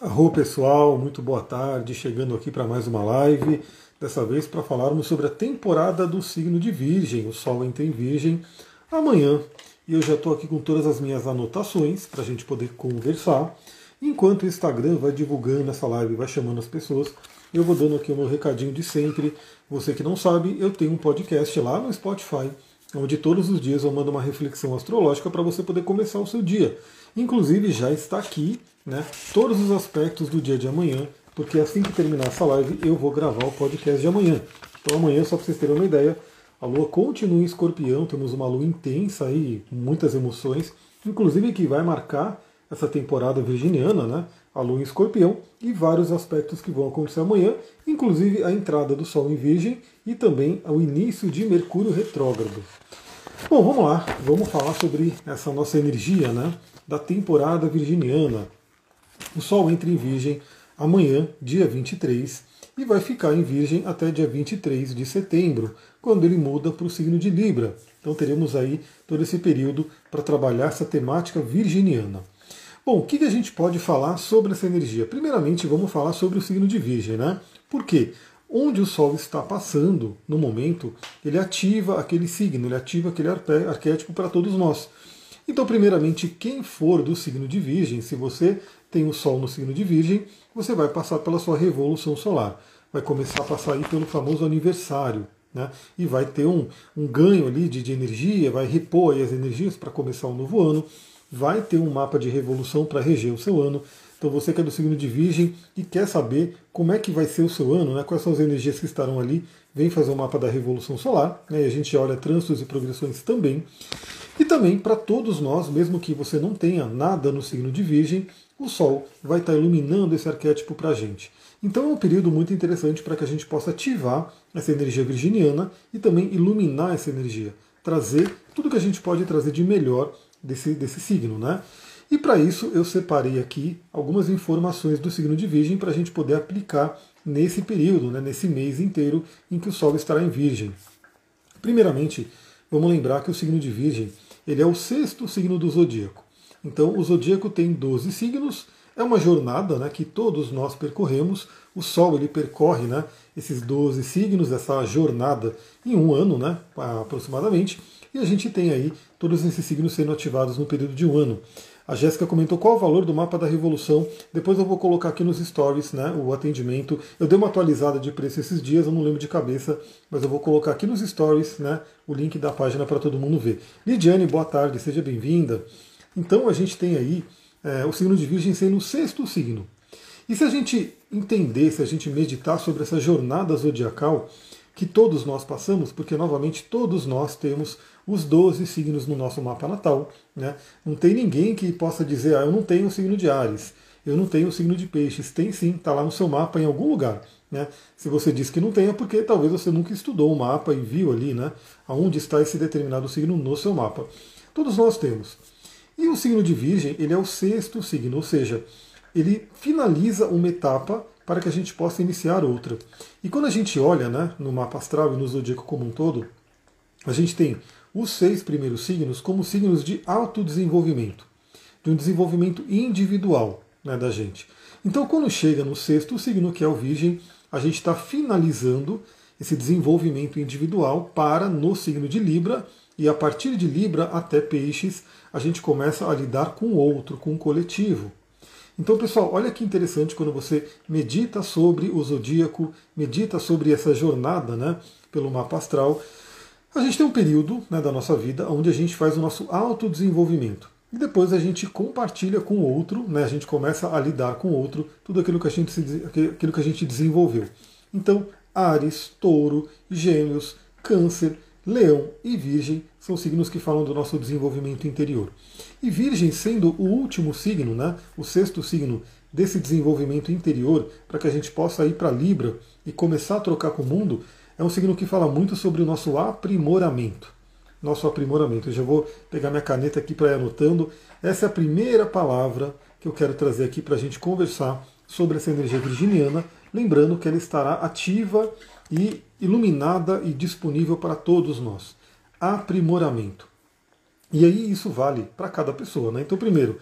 Arro pessoal, muito boa tarde, chegando aqui para mais uma live, dessa vez para falarmos sobre a temporada do signo de Virgem, o Sol entra em Virgem amanhã, e eu já estou aqui com todas as minhas anotações para a gente poder conversar. Enquanto o Instagram vai divulgando essa live, vai chamando as pessoas, eu vou dando aqui o meu recadinho de sempre. Você que não sabe, eu tenho um podcast lá no Spotify, onde todos os dias eu mando uma reflexão astrológica para você poder começar o seu dia. Inclusive já está aqui né, todos os aspectos do dia de amanhã, porque assim que terminar essa live eu vou gravar o podcast de amanhã. Então amanhã, só para vocês terem uma ideia, a lua continua em escorpião, temos uma lua intensa aí, muitas emoções, inclusive que vai marcar essa temporada virginiana, né? A lua em escorpião e vários aspectos que vão acontecer amanhã, inclusive a entrada do Sol em Virgem e também o início de Mercúrio retrógrado. Bom, vamos lá, vamos falar sobre essa nossa energia, né? Da temporada virginiana, o Sol entra em Virgem amanhã, dia 23, e vai ficar em Virgem até dia 23 de setembro, quando ele muda para o signo de Libra. Então teremos aí todo esse período para trabalhar essa temática virginiana. Bom, o que a gente pode falar sobre essa energia? Primeiramente, vamos falar sobre o signo de Virgem, né? Por quê? Onde o Sol está passando no momento, ele ativa aquele signo, ele ativa aquele arquétipo para todos nós. Então, primeiramente, quem for do signo de Virgem, se você tem o Sol no signo de Virgem, você vai passar pela sua revolução solar. Vai começar a passar aí pelo famoso aniversário. Né? E vai ter um, um ganho ali de, de energia, vai repor as energias para começar um novo ano, vai ter um mapa de revolução para reger o seu ano. Então você que é do signo de Virgem e quer saber como é que vai ser o seu ano, né? quais são as energias que estarão ali, vem fazer o mapa da Revolução Solar, né? e a gente olha trânsitos e progressões também. E também para todos nós, mesmo que você não tenha nada no signo de Virgem, o Sol vai estar iluminando esse arquétipo para a gente. Então é um período muito interessante para que a gente possa ativar essa energia virginiana e também iluminar essa energia, trazer tudo que a gente pode trazer de melhor desse, desse signo, né? E para isso eu separei aqui algumas informações do signo de Virgem para a gente poder aplicar nesse período, né, nesse mês inteiro em que o Sol estará em Virgem. Primeiramente, vamos lembrar que o signo de Virgem ele é o sexto signo do zodíaco. Então, o zodíaco tem 12 signos, é uma jornada né, que todos nós percorremos. O Sol ele percorre né, esses 12 signos, essa jornada, em um ano né, aproximadamente. E a gente tem aí todos esses signos sendo ativados no período de um ano. A Jéssica comentou qual o valor do mapa da revolução. Depois eu vou colocar aqui nos stories né, o atendimento. Eu dei uma atualizada de preço esses dias, eu não lembro de cabeça, mas eu vou colocar aqui nos stories né, o link da página para todo mundo ver. Lidiane, boa tarde, seja bem-vinda. Então a gente tem aí é, o signo de Virgem sendo o sexto signo. E se a gente entender, se a gente meditar sobre essa jornada zodiacal que todos nós passamos, porque novamente todos nós temos os 12 signos no nosso mapa natal. Né? Não tem ninguém que possa dizer, ah, eu não tenho o signo de Ares, eu não tenho o signo de Peixes. Tem sim, está lá no seu mapa em algum lugar. Né? Se você diz que não tem, é porque talvez você nunca estudou o mapa e viu ali né, aonde está esse determinado signo no seu mapa. Todos nós temos. E o signo de Virgem, ele é o sexto signo, ou seja, ele finaliza uma etapa para que a gente possa iniciar outra. E quando a gente olha né, no mapa astral e no zodíaco como um todo, a gente tem os seis primeiros signos como signos de autodesenvolvimento, de um desenvolvimento individual né, da gente. Então, quando chega no sexto signo, que é o Virgem, a gente está finalizando esse desenvolvimento individual para no signo de Libra, e a partir de Libra até Peixes, a gente começa a lidar com o outro, com o coletivo. Então, pessoal, olha que interessante quando você medita sobre o zodíaco, medita sobre essa jornada né, pelo mapa astral. A gente tem um período né, da nossa vida onde a gente faz o nosso autodesenvolvimento. E depois a gente compartilha com o outro, né, a gente começa a lidar com o outro, tudo aquilo que a gente, aquilo que a gente desenvolveu. Então, Ares, Touro, Gêmeos, Câncer, Leão e Virgem são signos que falam do nosso desenvolvimento interior. E Virgem sendo o último signo, né, o sexto signo desse desenvolvimento interior, para que a gente possa ir para Libra e começar a trocar com o mundo, é um signo que fala muito sobre o nosso aprimoramento. Nosso aprimoramento. Eu já vou pegar minha caneta aqui para ir anotando. Essa é a primeira palavra que eu quero trazer aqui para a gente conversar sobre essa energia virginiana, lembrando que ela estará ativa e iluminada e disponível para todos nós. Aprimoramento. E aí isso vale para cada pessoa. Né? Então, primeiro,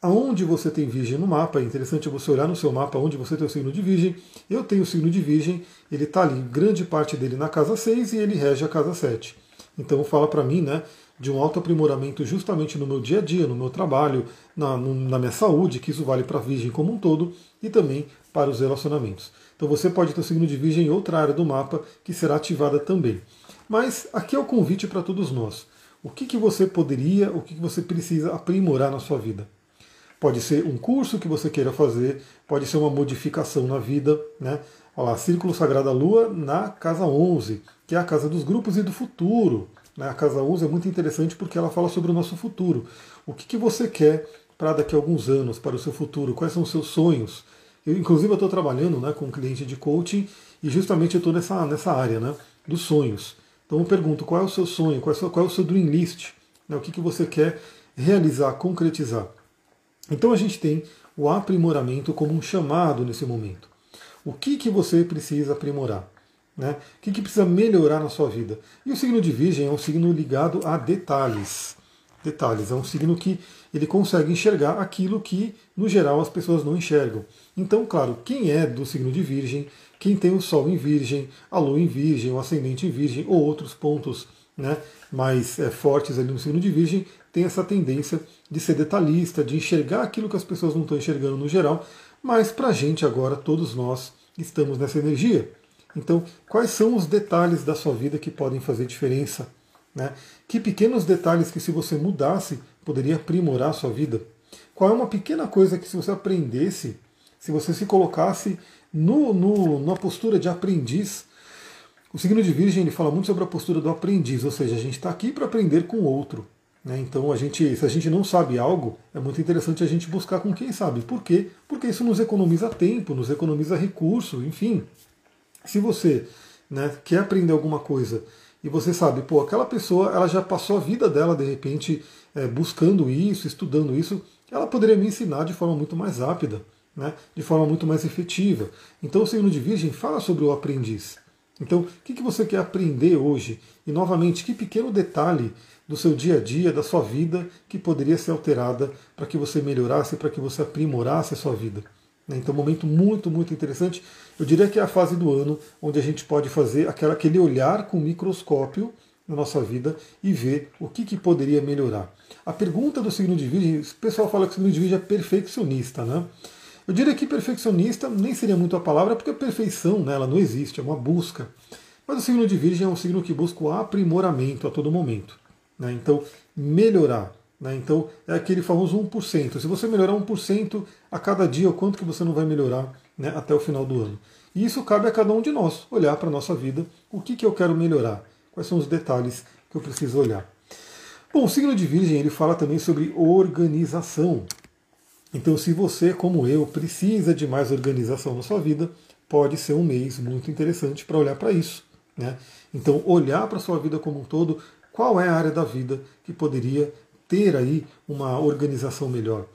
aonde você tem Virgem no mapa, é interessante você olhar no seu mapa onde você tem o signo de Virgem. Eu tenho o signo de Virgem, ele está ali, grande parte dele na casa 6 e ele rege a casa 7. Então fala para mim, né, de um alto aprimoramento justamente no meu dia a dia, no meu trabalho, na, na minha saúde, que isso vale para a Virgem como um todo e também para os relacionamentos. Então você pode ter o signo de Virgem em outra área do mapa que será ativada também. Mas aqui é o convite para todos nós. O que, que você poderia, o que, que você precisa aprimorar na sua vida? Pode ser um curso que você queira fazer, pode ser uma modificação na vida, né? Olha lá, Círculo Sagrada Lua na casa 11, que é a casa dos grupos e do futuro. Né? A casa 11 é muito interessante porque ela fala sobre o nosso futuro. O que, que você quer para daqui a alguns anos, para o seu futuro? Quais são os seus sonhos? Eu, inclusive, eu estou trabalhando né, com um cliente de coaching e justamente eu estou nessa, nessa área né, dos sonhos. Então eu pergunto, qual é o seu sonho? Qual é o seu, qual é o seu dream list? Né, o que, que você quer realizar, concretizar? Então a gente tem o aprimoramento como um chamado nesse momento. O que, que você precisa aprimorar? Né? O que, que precisa melhorar na sua vida? E o signo de Virgem é um signo ligado a detalhes. Detalhes, é um signo que ele consegue enxergar aquilo que, no geral, as pessoas não enxergam. Então, claro, quem é do signo de Virgem, quem tem o Sol em Virgem, a Lua em Virgem, o Ascendente em Virgem, ou outros pontos né, mais é, fortes ali no signo de Virgem, tem essa tendência de ser detalhista, de enxergar aquilo que as pessoas não estão enxergando no geral, mas para a gente agora, todos nós estamos nessa energia. Então, quais são os detalhes da sua vida que podem fazer diferença? Né? Que pequenos detalhes que, se você mudasse, poderia aprimorar a sua vida? Qual é uma pequena coisa que, se você aprendesse, se você se colocasse no, no, na postura de aprendiz, o signo de Virgem ele fala muito sobre a postura do aprendiz, ou seja, a gente está aqui para aprender com o outro. Né? Então, a gente, se a gente não sabe algo, é muito interessante a gente buscar com quem sabe. Por quê? Porque isso nos economiza tempo, nos economiza recurso, enfim. Se você né, quer aprender alguma coisa e você sabe, pô, aquela pessoa ela já passou a vida dela de repente é, buscando isso, estudando isso, ela poderia me ensinar de forma muito mais rápida, né, de forma muito mais efetiva. Então o signo de Virgem fala sobre o aprendiz. Então, o que, você quer aprender hoje? E novamente, que pequeno detalhe do seu dia a dia, da sua vida, que poderia ser alterada para que você melhorasse, para que você aprimorasse a sua vida. Né? Então, um momento muito, muito interessante. Eu diria que é a fase do ano onde a gente pode fazer aquela, aquele olhar com microscópio na nossa vida e ver o que, que poderia melhorar. A pergunta do signo de Virgem, o pessoal fala que o signo de Virgem é perfeccionista, né? Eu diria que perfeccionista nem seria muito a palavra, porque a perfeição né, ela não existe, é uma busca. Mas o signo de Virgem é um signo que busca o aprimoramento a todo momento. Né? Então, melhorar. Né? Então, é aquele famoso 1%. Se você melhorar 1% a cada dia, o quanto que você não vai melhorar né, até o final do ano? E isso cabe a cada um de nós, olhar para a nossa vida, o que, que eu quero melhorar, quais são os detalhes que eu preciso olhar. Bom, o signo de Virgem ele fala também sobre organização. Então, se você, como eu, precisa de mais organização na sua vida, pode ser um mês muito interessante para olhar para isso. Né? Então, olhar para a sua vida como um todo, qual é a área da vida que poderia ter aí uma organização melhor.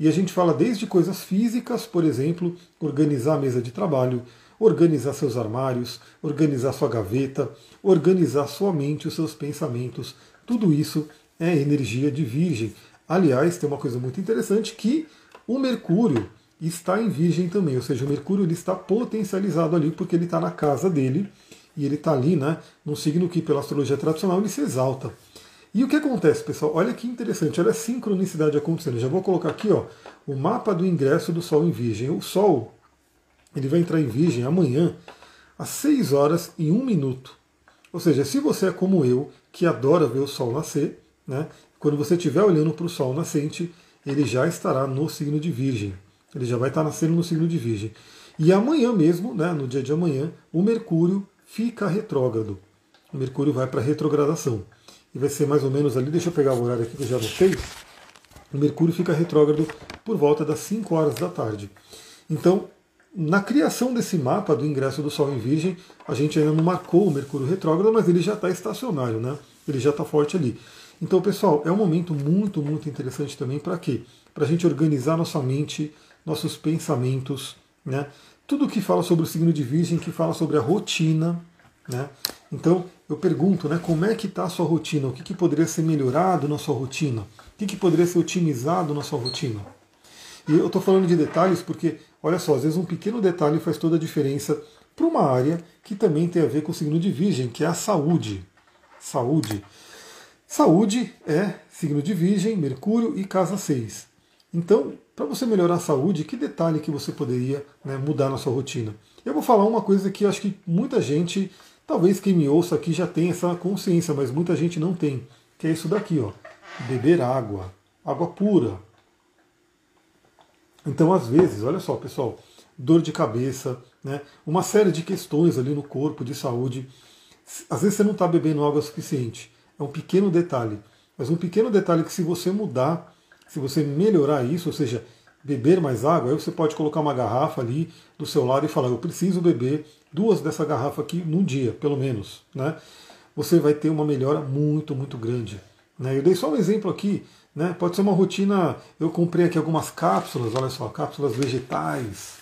E a gente fala desde coisas físicas, por exemplo, organizar a mesa de trabalho, organizar seus armários, organizar sua gaveta, organizar sua mente, os seus pensamentos. Tudo isso é energia de virgem. Aliás, tem uma coisa muito interessante que o Mercúrio está em Virgem também, ou seja, o Mercúrio ele está potencializado ali porque ele está na casa dele e ele está ali, né, num signo que pela astrologia tradicional ele se exalta. E o que acontece, pessoal? Olha que interessante, olha a sincronicidade acontecendo. Eu já vou colocar aqui, ó, o mapa do ingresso do Sol em Virgem. O Sol, ele vai entrar em Virgem amanhã às 6 horas e 1 minuto. Ou seja, se você é como eu, que adora ver o Sol nascer, né, quando você estiver olhando para o Sol nascente, ele já estará no signo de Virgem. Ele já vai estar nascendo no signo de Virgem. E amanhã mesmo, né, no dia de amanhã, o Mercúrio fica retrógrado. O Mercúrio vai para retrogradação. E vai ser mais ou menos ali, deixa eu pegar o horário aqui que eu já anotei. O Mercúrio fica retrógrado por volta das 5 horas da tarde. Então, na criação desse mapa do ingresso do Sol em Virgem, a gente ainda não marcou o Mercúrio retrógrado, mas ele já está estacionário, né? Ele já está forte ali. Então, pessoal, é um momento muito, muito interessante também para quê? Para a gente organizar nossa mente, nossos pensamentos, né? tudo que fala sobre o signo de Virgem, que fala sobre a rotina. Né? Então eu pergunto, né, como é que está a sua rotina? O que, que poderia ser melhorado na sua rotina? O que, que poderia ser otimizado na sua rotina? E eu estou falando de detalhes porque, olha só, às vezes um pequeno detalhe faz toda a diferença para uma área que também tem a ver com o signo de Virgem, que é a saúde. Saúde. Saúde é signo de Virgem, Mercúrio e casa 6. Então, para você melhorar a saúde, que detalhe que você poderia né, mudar na sua rotina? Eu vou falar uma coisa que acho que muita gente, talvez quem me ouça aqui já tenha essa consciência, mas muita gente não tem, que é isso daqui, ó. Beber água, água pura. Então, às vezes, olha só, pessoal, dor de cabeça, né, uma série de questões ali no corpo de saúde. Às vezes você não está bebendo água suficiente. É um pequeno detalhe. Mas um pequeno detalhe que se você mudar, se você melhorar isso, ou seja, beber mais água, aí você pode colocar uma garrafa ali do seu lado e falar, eu preciso beber duas dessa garrafa aqui num dia, pelo menos. Né? Você vai ter uma melhora muito, muito grande. Né? Eu dei só um exemplo aqui, né? pode ser uma rotina, eu comprei aqui algumas cápsulas, olha só, cápsulas vegetais.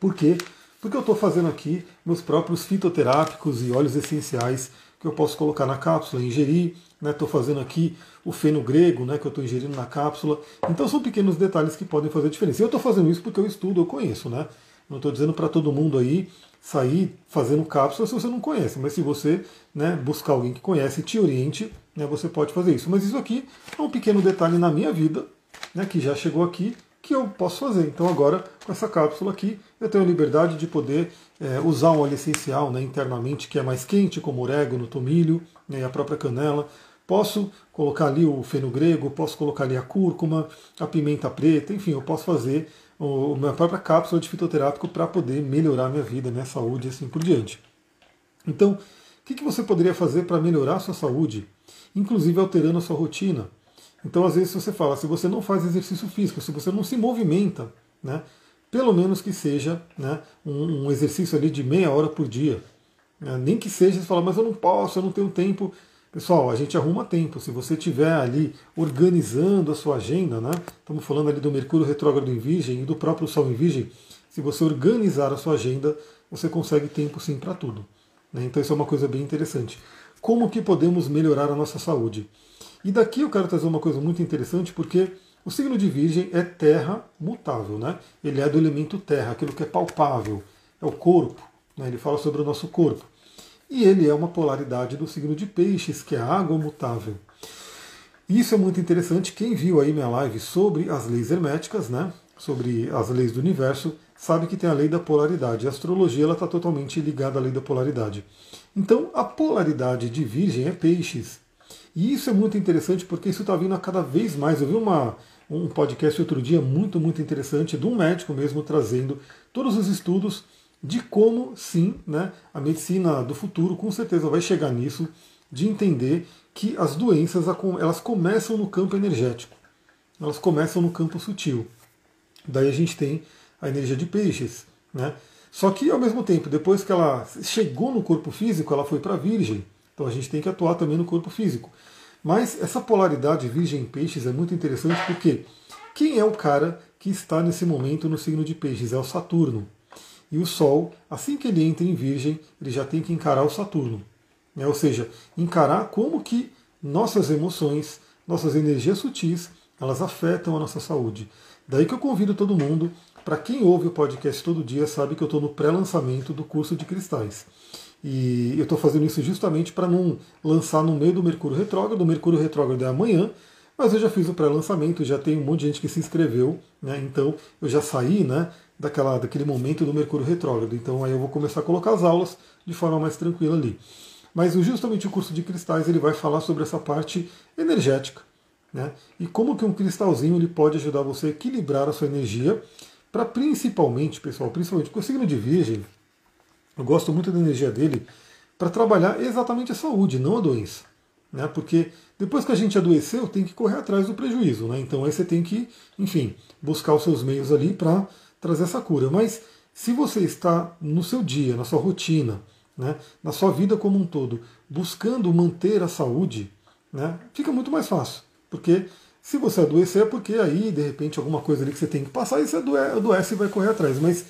Por quê? Porque eu estou fazendo aqui meus próprios fitoterápicos e óleos essenciais que eu posso colocar na cápsula, ingerir. Estou né? fazendo aqui o feno grego, né, que eu estou ingerindo na cápsula. Então são pequenos detalhes que podem fazer diferença. Eu estou fazendo isso porque eu estudo, eu conheço. Né? Não estou dizendo para todo mundo aí sair fazendo cápsula se você não conhece, mas se você né, buscar alguém que conhece e te oriente, né, você pode fazer isso. Mas isso aqui é um pequeno detalhe na minha vida, né, que já chegou aqui, que eu posso fazer. Então agora, com essa cápsula aqui, eu tenho a liberdade de poder é, usar um óleo essencial né, internamente que é mais quente, como orégano, tomilho né, e a própria canela. Posso colocar ali o feno grego, posso colocar ali a cúrcuma, a pimenta preta, enfim, eu posso fazer a minha própria cápsula de fitoterápico para poder melhorar a minha vida, minha saúde e assim por diante. Então, o que, que você poderia fazer para melhorar a sua saúde? Inclusive alterando a sua rotina. Então, às vezes, você fala, se você não faz exercício físico, se você não se movimenta, né, pelo menos que seja né, um, um, exercício ali de meia hora por dia. Né? Nem que seja, você fala, mas eu não posso, eu não tenho tempo. Pessoal, a gente arruma tempo. Se você estiver ali organizando a sua agenda, né? Estamos falando ali do Mercúrio retrógrado em Virgem e do próprio Sol em Virgem. Se você organizar a sua agenda, você consegue tempo sim para tudo. Né? Então isso é uma coisa bem interessante. Como que podemos melhorar a nossa saúde? E daqui eu quero trazer uma coisa muito interessante, porque o signo de Virgem é terra mutável, né? Ele é do elemento terra, aquilo que é palpável, é o corpo, né? ele fala sobre o nosso corpo. E ele é uma polaridade do signo de Peixes, que é água mutável. Isso é muito interessante. Quem viu aí minha live sobre as leis herméticas, né? sobre as leis do universo, sabe que tem a lei da polaridade. A astrologia está totalmente ligada à lei da polaridade. Então, a polaridade de Virgem é Peixes. E isso é muito interessante porque isso está vindo a cada vez mais. Eu vi uma, um podcast outro dia muito, muito interessante de um médico mesmo trazendo todos os estudos de como sim, né, a medicina do futuro com certeza vai chegar nisso, de entender que as doenças elas começam no campo energético, elas começam no campo sutil. Daí a gente tem a energia de peixes, né? Só que ao mesmo tempo, depois que ela chegou no corpo físico, ela foi para a virgem. Então a gente tem que atuar também no corpo físico. Mas essa polaridade virgem peixes é muito interessante porque quem é o cara que está nesse momento no signo de peixes? É o Saturno. E o Sol, assim que ele entra em virgem, ele já tem que encarar o Saturno. Né? Ou seja, encarar como que nossas emoções, nossas energias sutis, elas afetam a nossa saúde. Daí que eu convido todo mundo, para quem ouve o podcast todo dia, sabe que eu estou no pré-lançamento do curso de cristais. E eu estou fazendo isso justamente para não lançar no meio do Mercúrio Retrógrado. O Mercúrio Retrógrado é amanhã, mas eu já fiz o pré-lançamento, já tem um monte de gente que se inscreveu, né? Então eu já saí, né? Daquela, daquele momento do Mercúrio Retrógrado. Então aí eu vou começar a colocar as aulas de forma mais tranquila ali. Mas justamente o curso de cristais ele vai falar sobre essa parte energética, né? E como que um cristalzinho ele pode ajudar você a equilibrar a sua energia para principalmente, pessoal, principalmente com o signo de Virgem, eu gosto muito da energia dele para trabalhar exatamente a saúde, não a doença. Né? Porque depois que a gente adoeceu, tem que correr atrás do prejuízo. Né? Então aí você tem que, enfim, buscar os seus meios ali para trazer essa cura. Mas se você está no seu dia, na sua rotina, né, na sua vida como um todo, buscando manter a saúde, né, fica muito mais fácil. Porque se você adoecer é porque aí, de repente, alguma coisa ali que você tem que passar, e você adoece e vai correr atrás. Mas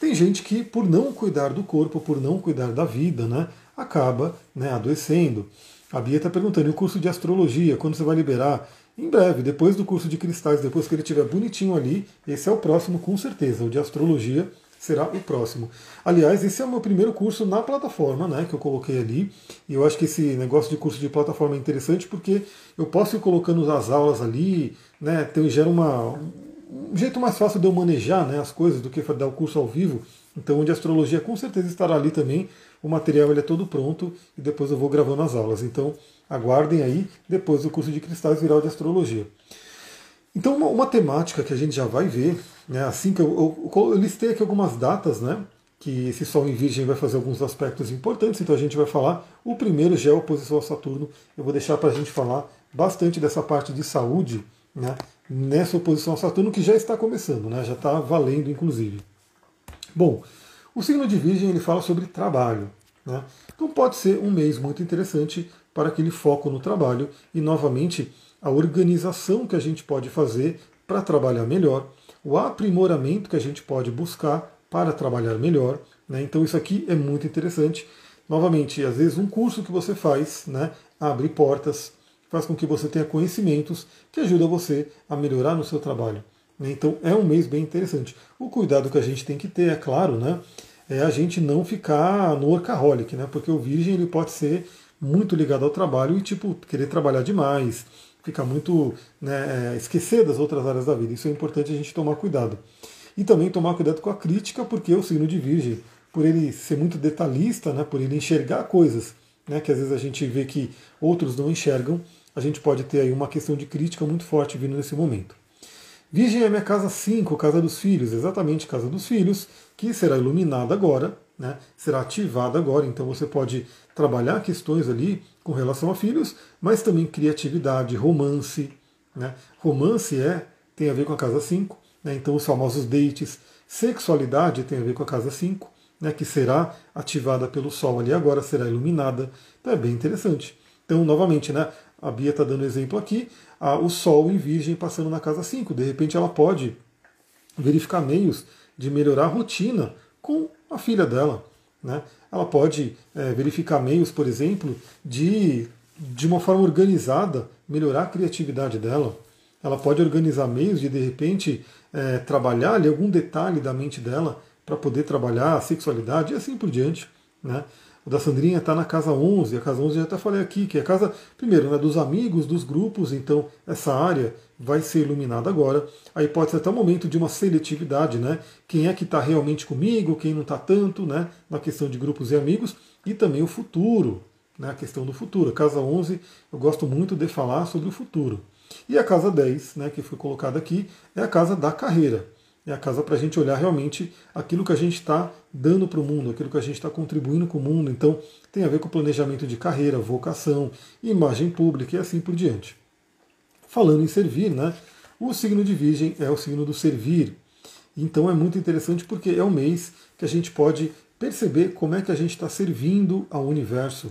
tem gente que, por não cuidar do corpo, por não cuidar da vida, né, acaba né, adoecendo. A Bia está perguntando, e o curso de astrologia, quando você vai liberar? em breve, depois do curso de cristais, depois que ele estiver bonitinho ali, esse é o próximo com certeza, o de astrologia será o próximo. Aliás, esse é o meu primeiro curso na plataforma, né, que eu coloquei ali. E eu acho que esse negócio de curso de plataforma é interessante porque eu posso ir colocando as aulas ali, né, então gera uma, um jeito mais fácil de eu manejar né, as coisas do que dar o curso ao vivo. Então, onde astrologia com certeza estará ali também. O material ele é todo pronto e depois eu vou gravando as aulas. Então, aguardem aí, depois do curso de cristais viral de astrologia. Então, uma, uma, temática que a gente já vai ver, né, assim que eu, eu, eu, listei aqui algumas datas, né, que esse Sol em Virgem vai fazer alguns aspectos importantes, então a gente vai falar. O primeiro já é a oposição a Saturno, eu vou deixar para a gente falar bastante dessa parte de saúde, né, nessa oposição a Saturno que já está começando, né, já está valendo, inclusive. Bom, o signo de Virgem ele fala sobre trabalho, né, então pode ser um mês muito interessante para aquele foco no trabalho e, novamente, a organização que a gente pode fazer para trabalhar melhor, o aprimoramento que a gente pode buscar para trabalhar melhor. Né? Então isso aqui é muito interessante. Novamente, às vezes um curso que você faz né, abre portas, faz com que você tenha conhecimentos que ajudam você a melhorar no seu trabalho. Né? Então é um mês bem interessante. O cuidado que a gente tem que ter, é claro, né, é a gente não ficar no workaholic, né, porque o virgem ele pode ser muito ligado ao trabalho e tipo querer trabalhar demais, ficar muito né, é, esquecer das outras áreas da vida. Isso é importante a gente tomar cuidado. E também tomar cuidado com a crítica, porque o signo de Virgem, por ele ser muito detalhista, né, por ele enxergar coisas né, que às vezes a gente vê que outros não enxergam, a gente pode ter aí uma questão de crítica muito forte vindo nesse momento. Virgem é minha casa 5, casa dos filhos, exatamente casa dos filhos, que será iluminada agora, né, será ativada agora, então você pode trabalhar questões ali com relação a filhos, mas também criatividade, romance. Né? Romance é tem a ver com a casa 5, né? então os famosos dates. Sexualidade tem a ver com a casa 5, né? que será ativada pelo Sol ali agora, será iluminada. Então é bem interessante. Então, novamente, né? A Bia está dando exemplo aqui, a, o Sol em Virgem passando na casa 5. De repente ela pode verificar meios de melhorar a rotina com a filha dela. Né? Ela pode é, verificar meios, por exemplo, de, de uma forma organizada melhorar a criatividade dela. Ela pode organizar meios de, de repente, é, trabalhar ali algum detalhe da mente dela para poder trabalhar a sexualidade e assim por diante. Né? O da Sandrinha está na casa 11, a casa 11 já até falei aqui, que é a casa, primeiro, né, dos amigos, dos grupos, então essa área vai ser iluminada agora. Aí pode ser até o momento de uma seletividade, né? Quem é que está realmente comigo, quem não está tanto, né? Na questão de grupos e amigos, e também o futuro, né? A questão do futuro. A casa 11, eu gosto muito de falar sobre o futuro. E a casa 10, né, que foi colocada aqui, é a casa da carreira. É a casa para a gente olhar realmente aquilo que a gente está dando para o mundo, aquilo que a gente está contribuindo com o mundo. Então, tem a ver com planejamento de carreira, vocação, imagem pública e assim por diante. Falando em servir, né? O signo de Virgem é o signo do servir. Então é muito interessante porque é um mês que a gente pode perceber como é que a gente está servindo ao universo,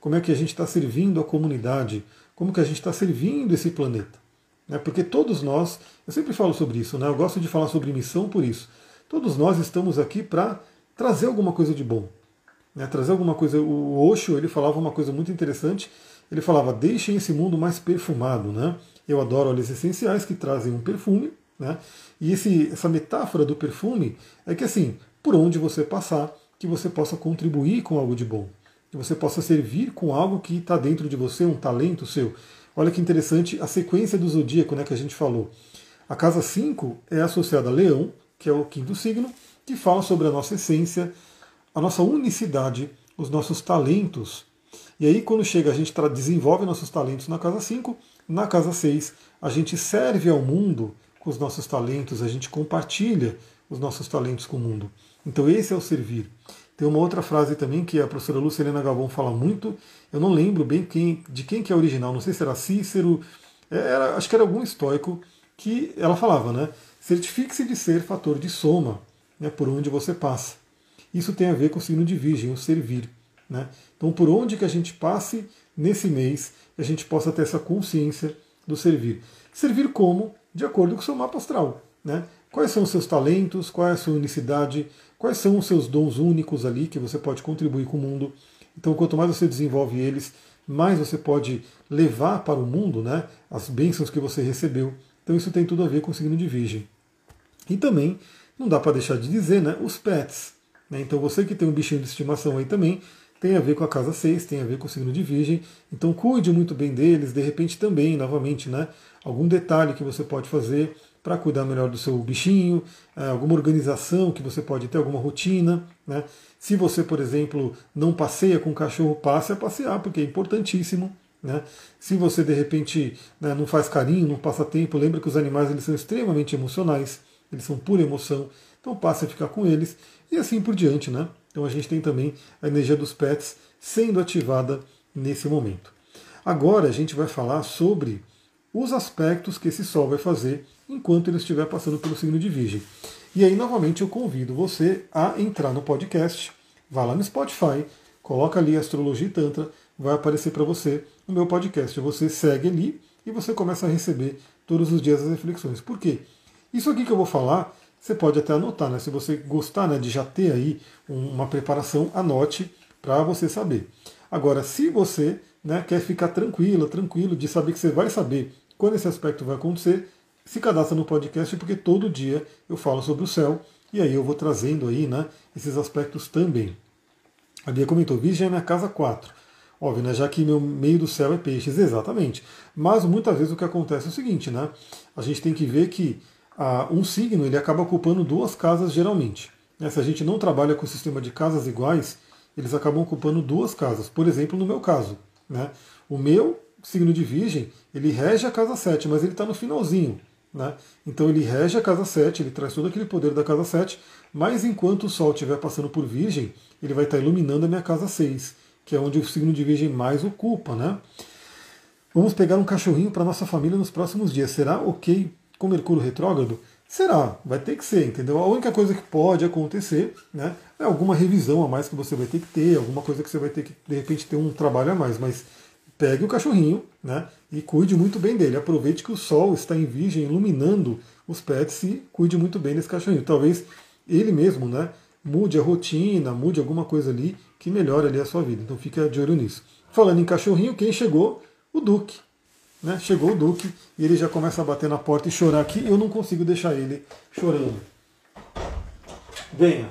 como é que a gente está servindo a comunidade, como que a gente está servindo esse planeta. Né? Porque todos nós, eu sempre falo sobre isso, né? eu gosto de falar sobre missão por isso. Todos nós estamos aqui para trazer alguma coisa de bom. Né? Trazer alguma coisa. O Osho ele falava uma coisa muito interessante. Ele falava: deixem esse mundo mais perfumado. Né? Eu adoro óleos essenciais que trazem um perfume. Né? E esse, essa metáfora do perfume é que assim, por onde você passar, que você possa contribuir com algo de bom, que você possa servir com algo que está dentro de você, um talento seu. Olha que interessante a sequência do zodíaco né, que a gente falou. A casa 5 é associada a Leão, que é o quinto signo, que fala sobre a nossa essência, a nossa unicidade, os nossos talentos. E aí, quando chega, a gente desenvolve nossos talentos na casa 5, na casa 6, a gente serve ao mundo com os nossos talentos, a gente compartilha os nossos talentos com o mundo. Então, esse é o servir. Tem uma outra frase também que a professora Lucilena Galvão fala muito, eu não lembro bem quem, de quem que é original, não sei se era Cícero, é, era, acho que era algum estoico, que ela falava, né? Certifique-se de ser fator de soma né, por onde você passa. Isso tem a ver com o signo de Virgem, o servir. Né? Então, por onde que a gente passe nesse mês, a gente possa ter essa consciência do servir. Servir como? De acordo com o seu mapa astral. Né? Quais são os seus talentos, qual é a sua unicidade, quais são os seus dons únicos ali que você pode contribuir com o mundo. Então, quanto mais você desenvolve eles, mais você pode levar para o mundo né, as bênçãos que você recebeu. Então isso tem tudo a ver com o signo de Virgem. E também, não dá para deixar de dizer, né, os pets. Né? Então você que tem um bichinho de estimação aí também, tem a ver com a casa 6, tem a ver com o signo de Virgem. Então cuide muito bem deles, de repente também, novamente, né, algum detalhe que você pode fazer para cuidar melhor do seu bichinho, é, alguma organização que você pode ter, alguma rotina. Né? Se você, por exemplo, não passeia com o cachorro, passe a passear, porque é importantíssimo. Né? Se você de repente né, não faz carinho, não passa tempo, lembra que os animais eles são extremamente emocionais, eles são pura emoção, então passe a ficar com eles e assim por diante. Né? Então a gente tem também a energia dos pets sendo ativada nesse momento. Agora a gente vai falar sobre os aspectos que esse Sol vai fazer enquanto ele estiver passando pelo signo de Virgem. E aí, novamente, eu convido você a entrar no podcast, vá lá no Spotify, coloca ali Astrologia e Tantra, vai aparecer para você o meu podcast. Você segue ali e você começa a receber todos os dias as reflexões. Por quê? Isso aqui que eu vou falar, você pode até anotar, né? Se você gostar né, de já ter aí uma preparação, anote para você saber. Agora, se você né, quer ficar tranquila, tranquilo, de saber que você vai saber quando esse aspecto vai acontecer, se cadastra no podcast porque todo dia eu falo sobre o céu e aí eu vou trazendo aí, né, esses aspectos também. A Bia comentou, Virgem é minha casa 4. Óbvio, né, já que meu meio do céu é peixes, exatamente. Mas muitas vezes o que acontece é o seguinte, né? A gente tem que ver que um signo ele acaba ocupando duas casas geralmente. Né? Se a gente não trabalha com o sistema de casas iguais, eles acabam ocupando duas casas. Por exemplo, no meu caso, né? O meu signo de Virgem, ele rege a casa 7, mas ele está no finalzinho. Né? Então ele rege a casa 7, ele traz todo aquele poder da casa 7, mas enquanto o Sol estiver passando por Virgem, ele vai estar iluminando a minha casa 6, que é onde o signo de Virgem mais ocupa. Né? Vamos pegar um cachorrinho para nossa família nos próximos dias. Será ok com Mercúrio retrógrado? Será, vai ter que ser, entendeu? A única coisa que pode acontecer né, é alguma revisão a mais que você vai ter que ter, alguma coisa que você vai ter que, de repente, ter um trabalho a mais, mas pegue o cachorrinho né, e cuide muito bem dele. Aproveite que o sol está em virgem, iluminando os pets e cuide muito bem desse cachorrinho. Talvez ele mesmo né, mude a rotina, mude alguma coisa ali que melhore ali a sua vida. Então fica de olho nisso. Falando em cachorrinho, quem chegou? O Duque. Né? Chegou o Duque e ele já começa a bater na porta e chorar aqui. Eu não consigo deixar ele chorando. Venha.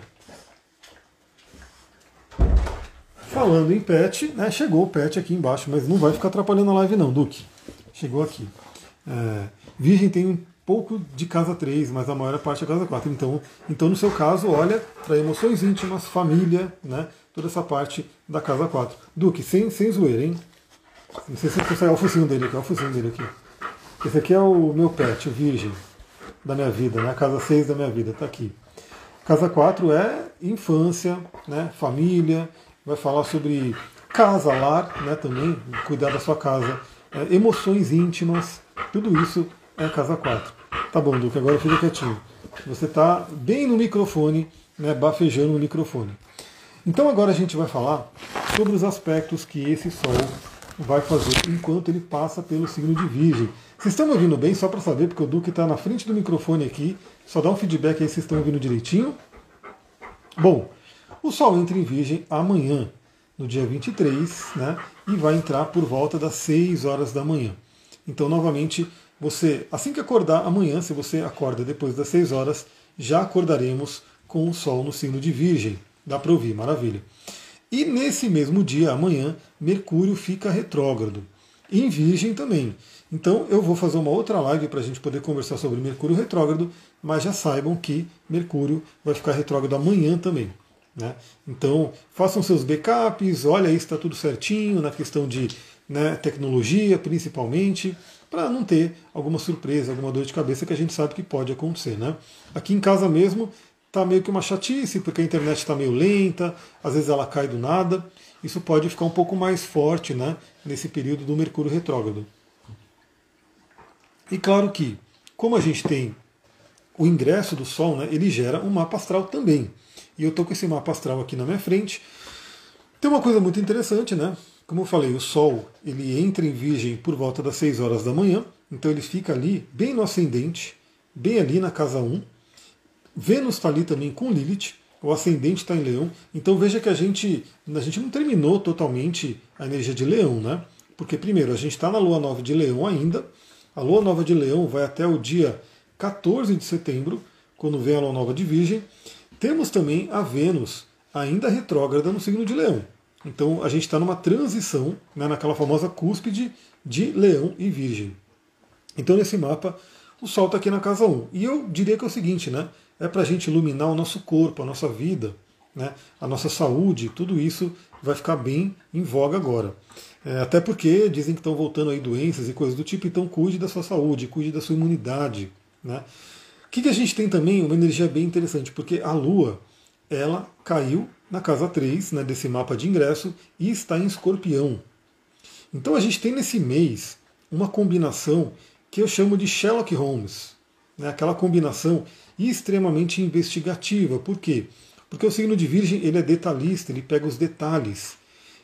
Falando em pet, né, chegou o pet aqui embaixo, mas não vai ficar atrapalhando a live não, Duque. Chegou aqui. É, virgem tem um pouco de casa 3, mas a maior parte é casa 4. Então, então no seu caso, olha, para emoções íntimas, família, né, toda essa parte da casa 4. Duque, sem, sem zoeira, hein? Não sei se você sair o focinho dele aqui, olha o focinho dele aqui. Esse aqui é o meu pet, o virgem da minha vida, né? a casa 6 da minha vida, está aqui. Casa 4 é infância, né? família, vai falar sobre casa, lar, né, também, cuidar da sua casa, é, emoções íntimas, tudo isso é casa 4. Tá bom, Duque, agora fica quietinho. Você está bem no microfone, né, bafejando no microfone. Então agora a gente vai falar sobre os aspectos que esse Sol vai fazer enquanto ele passa pelo signo de Virgem. Vocês estão ouvindo bem, só para saber, porque o Duque está na frente do microfone aqui. Só dá um feedback aí se estão ouvindo direitinho. Bom, o Sol entra em Virgem amanhã, no dia 23, né, e vai entrar por volta das 6 horas da manhã. Então, novamente, você, assim que acordar amanhã, se você acorda depois das 6 horas, já acordaremos com o Sol no signo de Virgem. Dá para ouvir, maravilha. E nesse mesmo dia, amanhã, Mercúrio fica retrógrado. Em Virgem também. Então eu vou fazer uma outra live para a gente poder conversar sobre Mercúrio retrógrado, mas já saibam que Mercúrio vai ficar retrógrado amanhã também. Né? Então, façam seus backups, olha aí se está tudo certinho na questão de né, tecnologia, principalmente, para não ter alguma surpresa, alguma dor de cabeça que a gente sabe que pode acontecer. Né? Aqui em casa mesmo está meio que uma chatice, porque a internet está meio lenta, às vezes ela cai do nada. Isso pode ficar um pouco mais forte né, nesse período do Mercúrio retrógrado. E claro que, como a gente tem o ingresso do Sol, né, ele gera um mapa astral também. E eu estou com esse mapa astral aqui na minha frente. Tem uma coisa muito interessante, né? Como eu falei, o Sol ele entra em Virgem por volta das 6 horas da manhã, então ele fica ali, bem no ascendente, bem ali na casa 1. Vênus está ali também com Lilith, o ascendente está em leão. Então veja que a gente, a gente não terminou totalmente a energia de leão, né? Porque primeiro, a gente está na lua nova de leão ainda. A lua nova de leão vai até o dia 14 de setembro, quando vem a lua nova de virgem. Temos também a Vênus ainda retrógrada no signo de leão. Então a gente está numa transição, né, naquela famosa cúspide de leão e virgem. Então nesse mapa, o Sol está aqui na casa 1. E eu diria que é o seguinte, né? É para a gente iluminar o nosso corpo, a nossa vida, né? a nossa saúde, tudo isso vai ficar bem em voga agora. É, até porque dizem que estão voltando aí doenças e coisas do tipo, então cuide da sua saúde, cuide da sua imunidade. Né? O que, que a gente tem também? Uma energia bem interessante, porque a Lua ela caiu na casa 3 né, desse mapa de ingresso e está em escorpião. Então a gente tem nesse mês uma combinação que eu chamo de Sherlock Holmes, né, aquela combinação extremamente investigativa. Por quê? Porque o signo de Virgem ele é detalhista, ele pega os detalhes.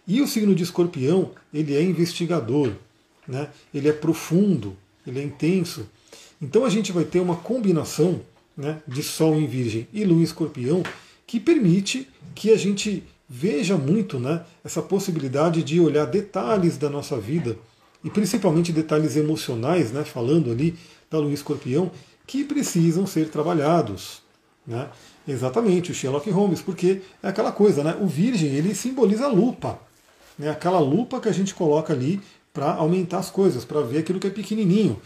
E o signo de Escorpião ele é investigador, né? ele é profundo, ele é intenso. Então a gente vai ter uma combinação né, de Sol em Virgem e Lua em Escorpião que permite que a gente veja muito né, essa possibilidade de olhar detalhes da nossa vida e principalmente detalhes emocionais, né, falando ali da Lua Escorpião, que precisam ser trabalhados. Né? Exatamente, o Sherlock Holmes, porque é aquela coisa, né? O Virgem ele simboliza a lupa, né? aquela lupa que a gente coloca ali para aumentar as coisas, para ver aquilo que é pequenininho.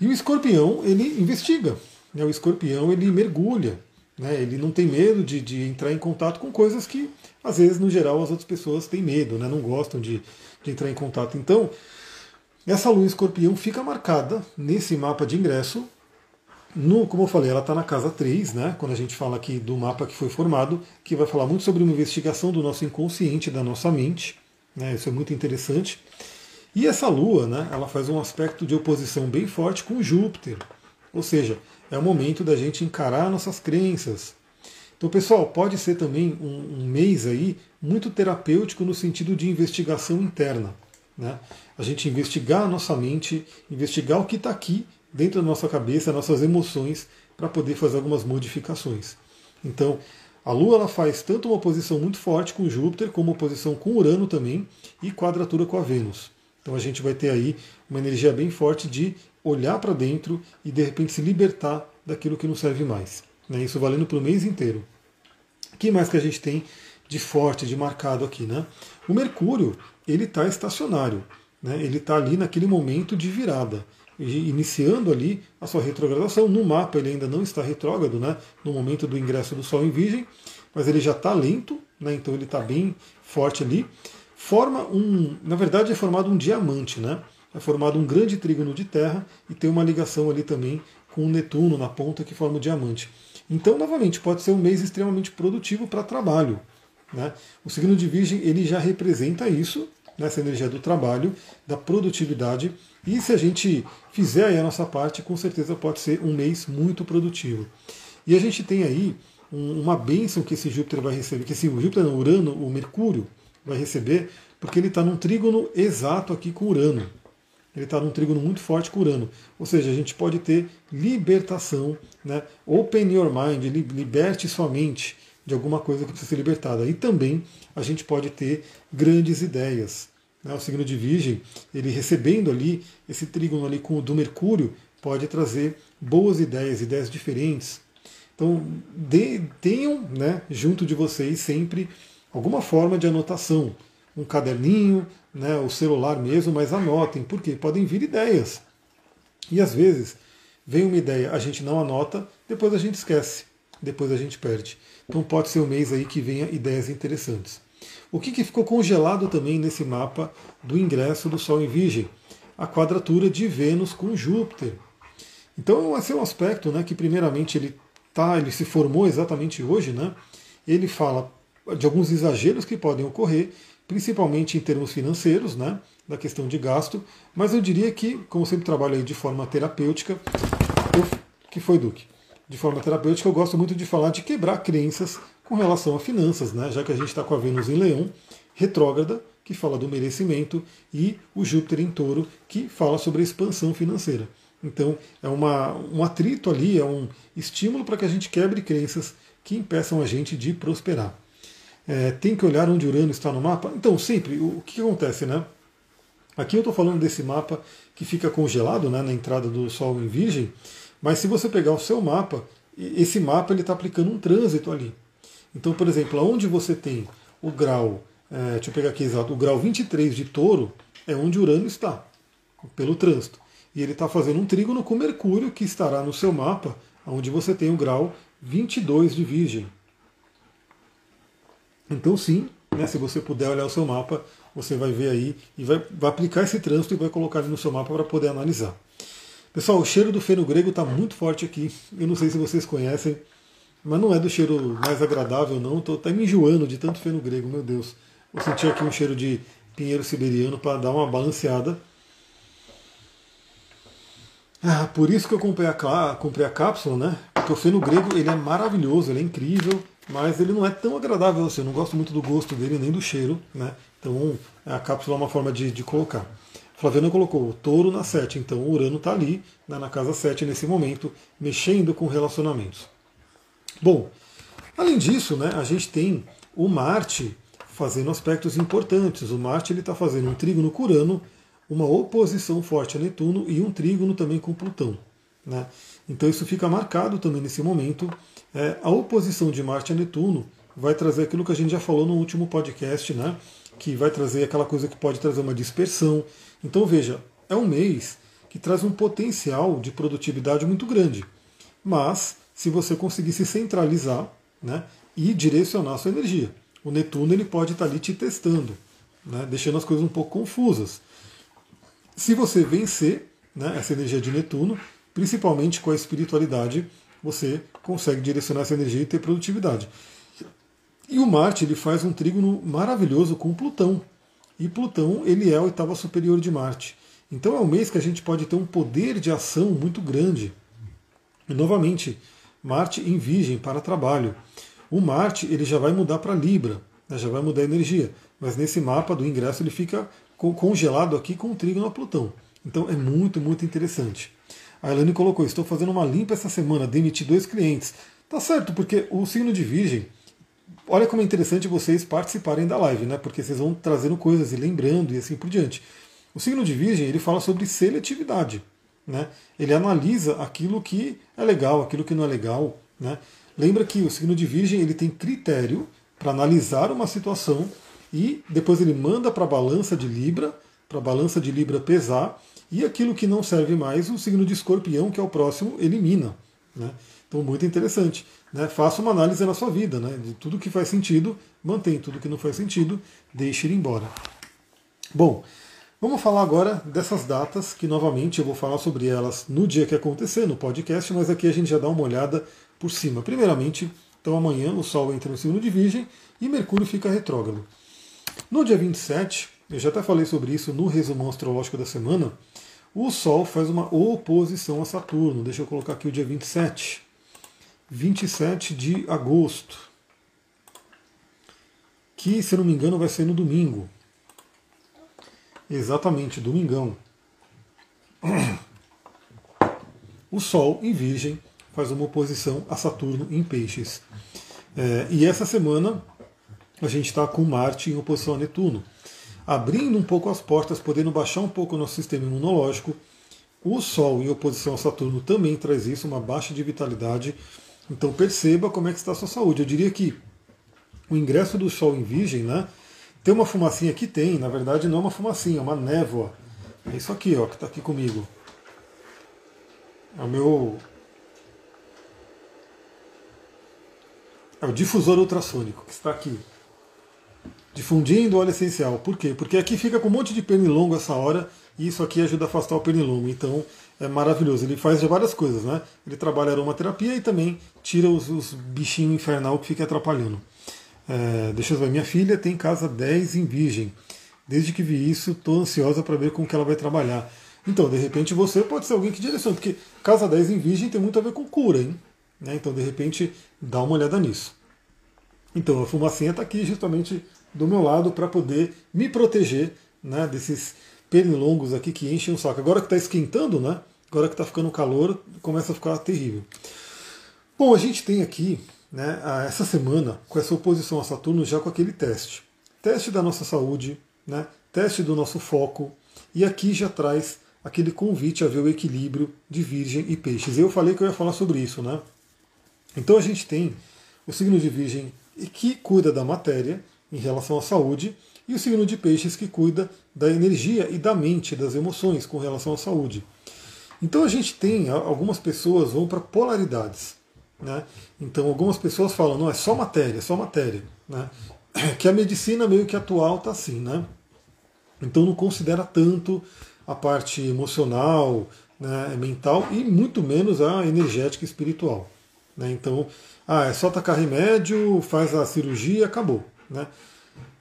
E o Escorpião ele investiga, né? o Escorpião ele mergulha, né? ele não tem medo de, de entrar em contato com coisas que às vezes no geral as outras pessoas têm medo, né? não gostam de, de entrar em contato. Então essa lua escorpião fica marcada nesse mapa de ingresso. No, como eu falei, ela está na casa 3, né? quando a gente fala aqui do mapa que foi formado, que vai falar muito sobre uma investigação do nosso inconsciente, da nossa mente. Né? Isso é muito interessante. E essa lua, né, ela faz um aspecto de oposição bem forte com Júpiter. Ou seja, é o momento da gente encarar nossas crenças. Então, pessoal, pode ser também um, um mês aí muito terapêutico no sentido de investigação interna. Né? A gente investigar a nossa mente, investigar o que está aqui dentro da nossa cabeça, nossas emoções, para poder fazer algumas modificações. Então, a Lua ela faz tanto uma oposição muito forte com Júpiter, como uma oposição com Urano também, e quadratura com a Vênus. Então a gente vai ter aí uma energia bem forte de olhar para dentro e de repente se libertar daquilo que não serve mais. Né? Isso valendo para o mês inteiro. O que mais que a gente tem de forte, de marcado aqui? Né? O Mercúrio ele está estacionário, né? ele está ali naquele momento de virada, iniciando ali a sua retrogradação. No mapa ele ainda não está retrógrado, né? no momento do ingresso do Sol em Virgem, mas ele já está lento, né? então ele está bem forte ali. Forma um, na verdade é formado um diamante, né? é formado um grande trígono de terra e tem uma ligação ali também com o Netuno na ponta que forma o diamante. Então, novamente, pode ser um mês extremamente produtivo para trabalho. Né? O signo de Virgem ele já representa isso, nessa energia do trabalho, da produtividade. E se a gente fizer aí a nossa parte, com certeza pode ser um mês muito produtivo. E a gente tem aí uma bênção que esse Júpiter vai receber, que esse Júpiter não, Urano, o Mercúrio vai receber, porque ele está num trígono exato aqui com Urano. Ele está num trígono muito forte com Urano. Ou seja, a gente pode ter libertação, né? open your mind, liberte sua mente de alguma coisa que precisa ser libertada. E também a gente pode ter grandes ideias. Né? O signo de Virgem, ele recebendo ali esse trígono ali com o do Mercúrio, pode trazer boas ideias, ideias diferentes. Então, de, tenham né, junto de vocês sempre alguma forma de anotação. Um caderninho, né, o celular mesmo, mas anotem, porque podem vir ideias. E às vezes vem uma ideia, a gente não anota, depois a gente esquece, depois a gente perde. Então pode ser um mês aí que venha ideias interessantes. O que, que ficou congelado também nesse mapa do ingresso do Sol em Virgem? A quadratura de Vênus com Júpiter. Então esse é um aspecto né, que primeiramente ele tá, ele se formou exatamente hoje, né? Ele fala de alguns exageros que podem ocorrer, principalmente em termos financeiros, né, da questão de gasto, mas eu diria que, como sempre trabalho aí de forma terapêutica, eu, que foi Duque? De forma terapêutica, eu gosto muito de falar de quebrar crenças com relação a finanças, né? já que a gente está com a Vênus em Leão, retrógrada, que fala do merecimento, e o Júpiter em Touro, que fala sobre a expansão financeira. Então, é uma, um atrito ali, é um estímulo para que a gente quebre crenças que impeçam a gente de prosperar. É, tem que olhar onde Urano está no mapa? Então, sempre, o, que acontece, né? Aqui eu estou falando desse mapa que fica congelado né, na entrada do Sol em Virgem, mas se você pegar o seu mapa, esse mapa ele está aplicando um trânsito ali. Então, por exemplo, onde você tem o grau, é, deixa eu pegar aqui exato, o grau 23 de touro é onde Urano está, pelo trânsito. E ele está fazendo um trígono com Mercúrio, que estará no seu mapa, onde você tem o grau 22 de Virgem. Então, sim, né, se você puder olhar o seu mapa, você vai ver aí e vai, vai aplicar esse trânsito e vai colocar ele no seu mapa para poder analisar. Pessoal, o cheiro do feno grego está muito forte aqui. Eu não sei se vocês conhecem, mas não é do cheiro mais agradável, não. Estou até me enjoando de tanto feno grego, meu Deus. Vou sentir aqui um cheiro de pinheiro siberiano para dar uma balanceada. Ah, por isso que eu comprei a, comprei a cápsula, né? Porque o feno grego ele é maravilhoso, ele é incrível, mas ele não é tão agradável assim. Eu não gosto muito do gosto dele nem do cheiro, né? Então a cápsula é uma forma de, de colocar. Flaviana colocou o touro na 7, então o Urano está ali, né, na casa 7 nesse momento, mexendo com relacionamentos. Bom, além disso, né, a gente tem o Marte fazendo aspectos importantes. O Marte está fazendo um trígono com Urano, uma oposição forte a Netuno e um trígono também com Plutão. Né? Então isso fica marcado também nesse momento. É, a oposição de Marte a Netuno vai trazer aquilo que a gente já falou no último podcast, né? que vai trazer aquela coisa que pode trazer uma dispersão. Então veja, é um mês que traz um potencial de produtividade muito grande. Mas se você conseguir se centralizar né, e direcionar a sua energia. O Netuno ele pode estar ali te testando, né, deixando as coisas um pouco confusas. Se você vencer né, essa energia de Netuno, principalmente com a espiritualidade, você consegue direcionar essa energia e ter produtividade. E o Marte ele faz um trígono maravilhoso com Plutão. E Plutão ele é a oitava superior de Marte. Então é um mês que a gente pode ter um poder de ação muito grande. E novamente, Marte em Virgem para trabalho. O Marte ele já vai mudar para Libra, né, já vai mudar a energia. Mas nesse mapa do ingresso ele fica congelado aqui com o trígono a Plutão. Então é muito, muito interessante. A Elane colocou: estou fazendo uma limpa essa semana, demiti dois clientes. Tá certo, porque o signo de Virgem olha como é interessante vocês participarem da live, né? Porque vocês vão trazendo coisas e lembrando e assim por diante. O signo de Virgem ele fala sobre seletividade, né? Ele analisa aquilo que é legal, aquilo que não é legal, né? Lembra que o signo de Virgem ele tem critério para analisar uma situação e depois ele manda para a balança de Libra, para a balança de Libra pesar e aquilo que não serve mais, o signo de Escorpião, que é o próximo, elimina. Né? Então, muito interessante. Né? Faça uma análise na sua vida, né? de tudo que faz sentido, mantém tudo que não faz sentido, deixe ir embora. Bom, vamos falar agora dessas datas, que novamente eu vou falar sobre elas no dia que acontecer, no podcast, mas aqui a gente já dá uma olhada por cima. Primeiramente, então amanhã o Sol entra no signo de Virgem e Mercúrio fica retrógrado. No dia 27, eu já até falei sobre isso no resumão astrológico da semana, o Sol faz uma oposição a Saturno. Deixa eu colocar aqui o dia 27. 27 de agosto, que, se não me engano, vai ser no domingo. Exatamente, domingão. O Sol em Virgem faz uma oposição a Saturno em Peixes. É, e essa semana a gente está com Marte em oposição a Netuno, abrindo um pouco as portas, podendo baixar um pouco o nosso sistema imunológico. O Sol em oposição a Saturno também traz isso, uma baixa de vitalidade então perceba como é que está a sua saúde. Eu diria que o ingresso do Sol em Virgem, né? Tem uma fumacinha aqui? Tem, na verdade não é uma fumacinha, é uma névoa. É isso aqui, ó, que está aqui comigo. É o meu. É o difusor ultrassônico que está aqui. Difundindo óleo essencial. Por quê? Porque aqui fica com um monte de pernilongo essa hora e isso aqui ajuda a afastar o pernilongo. Então é maravilhoso. Ele faz várias coisas, né? Ele trabalha aromaterapia e também tira os, os bichinhos infernal que fica atrapalhando. É, deixa eu ver, minha filha tem casa 10 em Virgem. Desde que vi isso, estou ansiosa para ver como que ela vai trabalhar. Então, de repente, você pode ser alguém que direciona, porque casa 10 em Virgem tem muito a ver com cura, hein? Né? Então, de repente, dá uma olhada nisso. Então, a fumacinha está aqui justamente do meu lado para poder me proteger né, desses pernilongos aqui que enchem o saco. Agora que está esquentando, né? Agora que está ficando calor, começa a ficar terrível. Bom, a gente tem aqui né, essa semana com essa oposição a Saturno já com aquele teste. Teste da nossa saúde, né, teste do nosso foco, e aqui já traz aquele convite a ver o equilíbrio de Virgem e Peixes. Eu falei que eu ia falar sobre isso, né? Então a gente tem o signo de Virgem que cuida da matéria em relação à saúde, e o signo de Peixes que cuida da energia e da mente, das emoções com relação à saúde. Então a gente tem algumas pessoas vão para polaridades. Né? Então algumas pessoas falam, não, é só matéria, é só matéria. Né? Que a medicina meio que atual está assim, né? Então não considera tanto a parte emocional, né, mental e muito menos a energética e espiritual. Né? Então, ah, é só tacar remédio, faz a cirurgia, acabou. Né?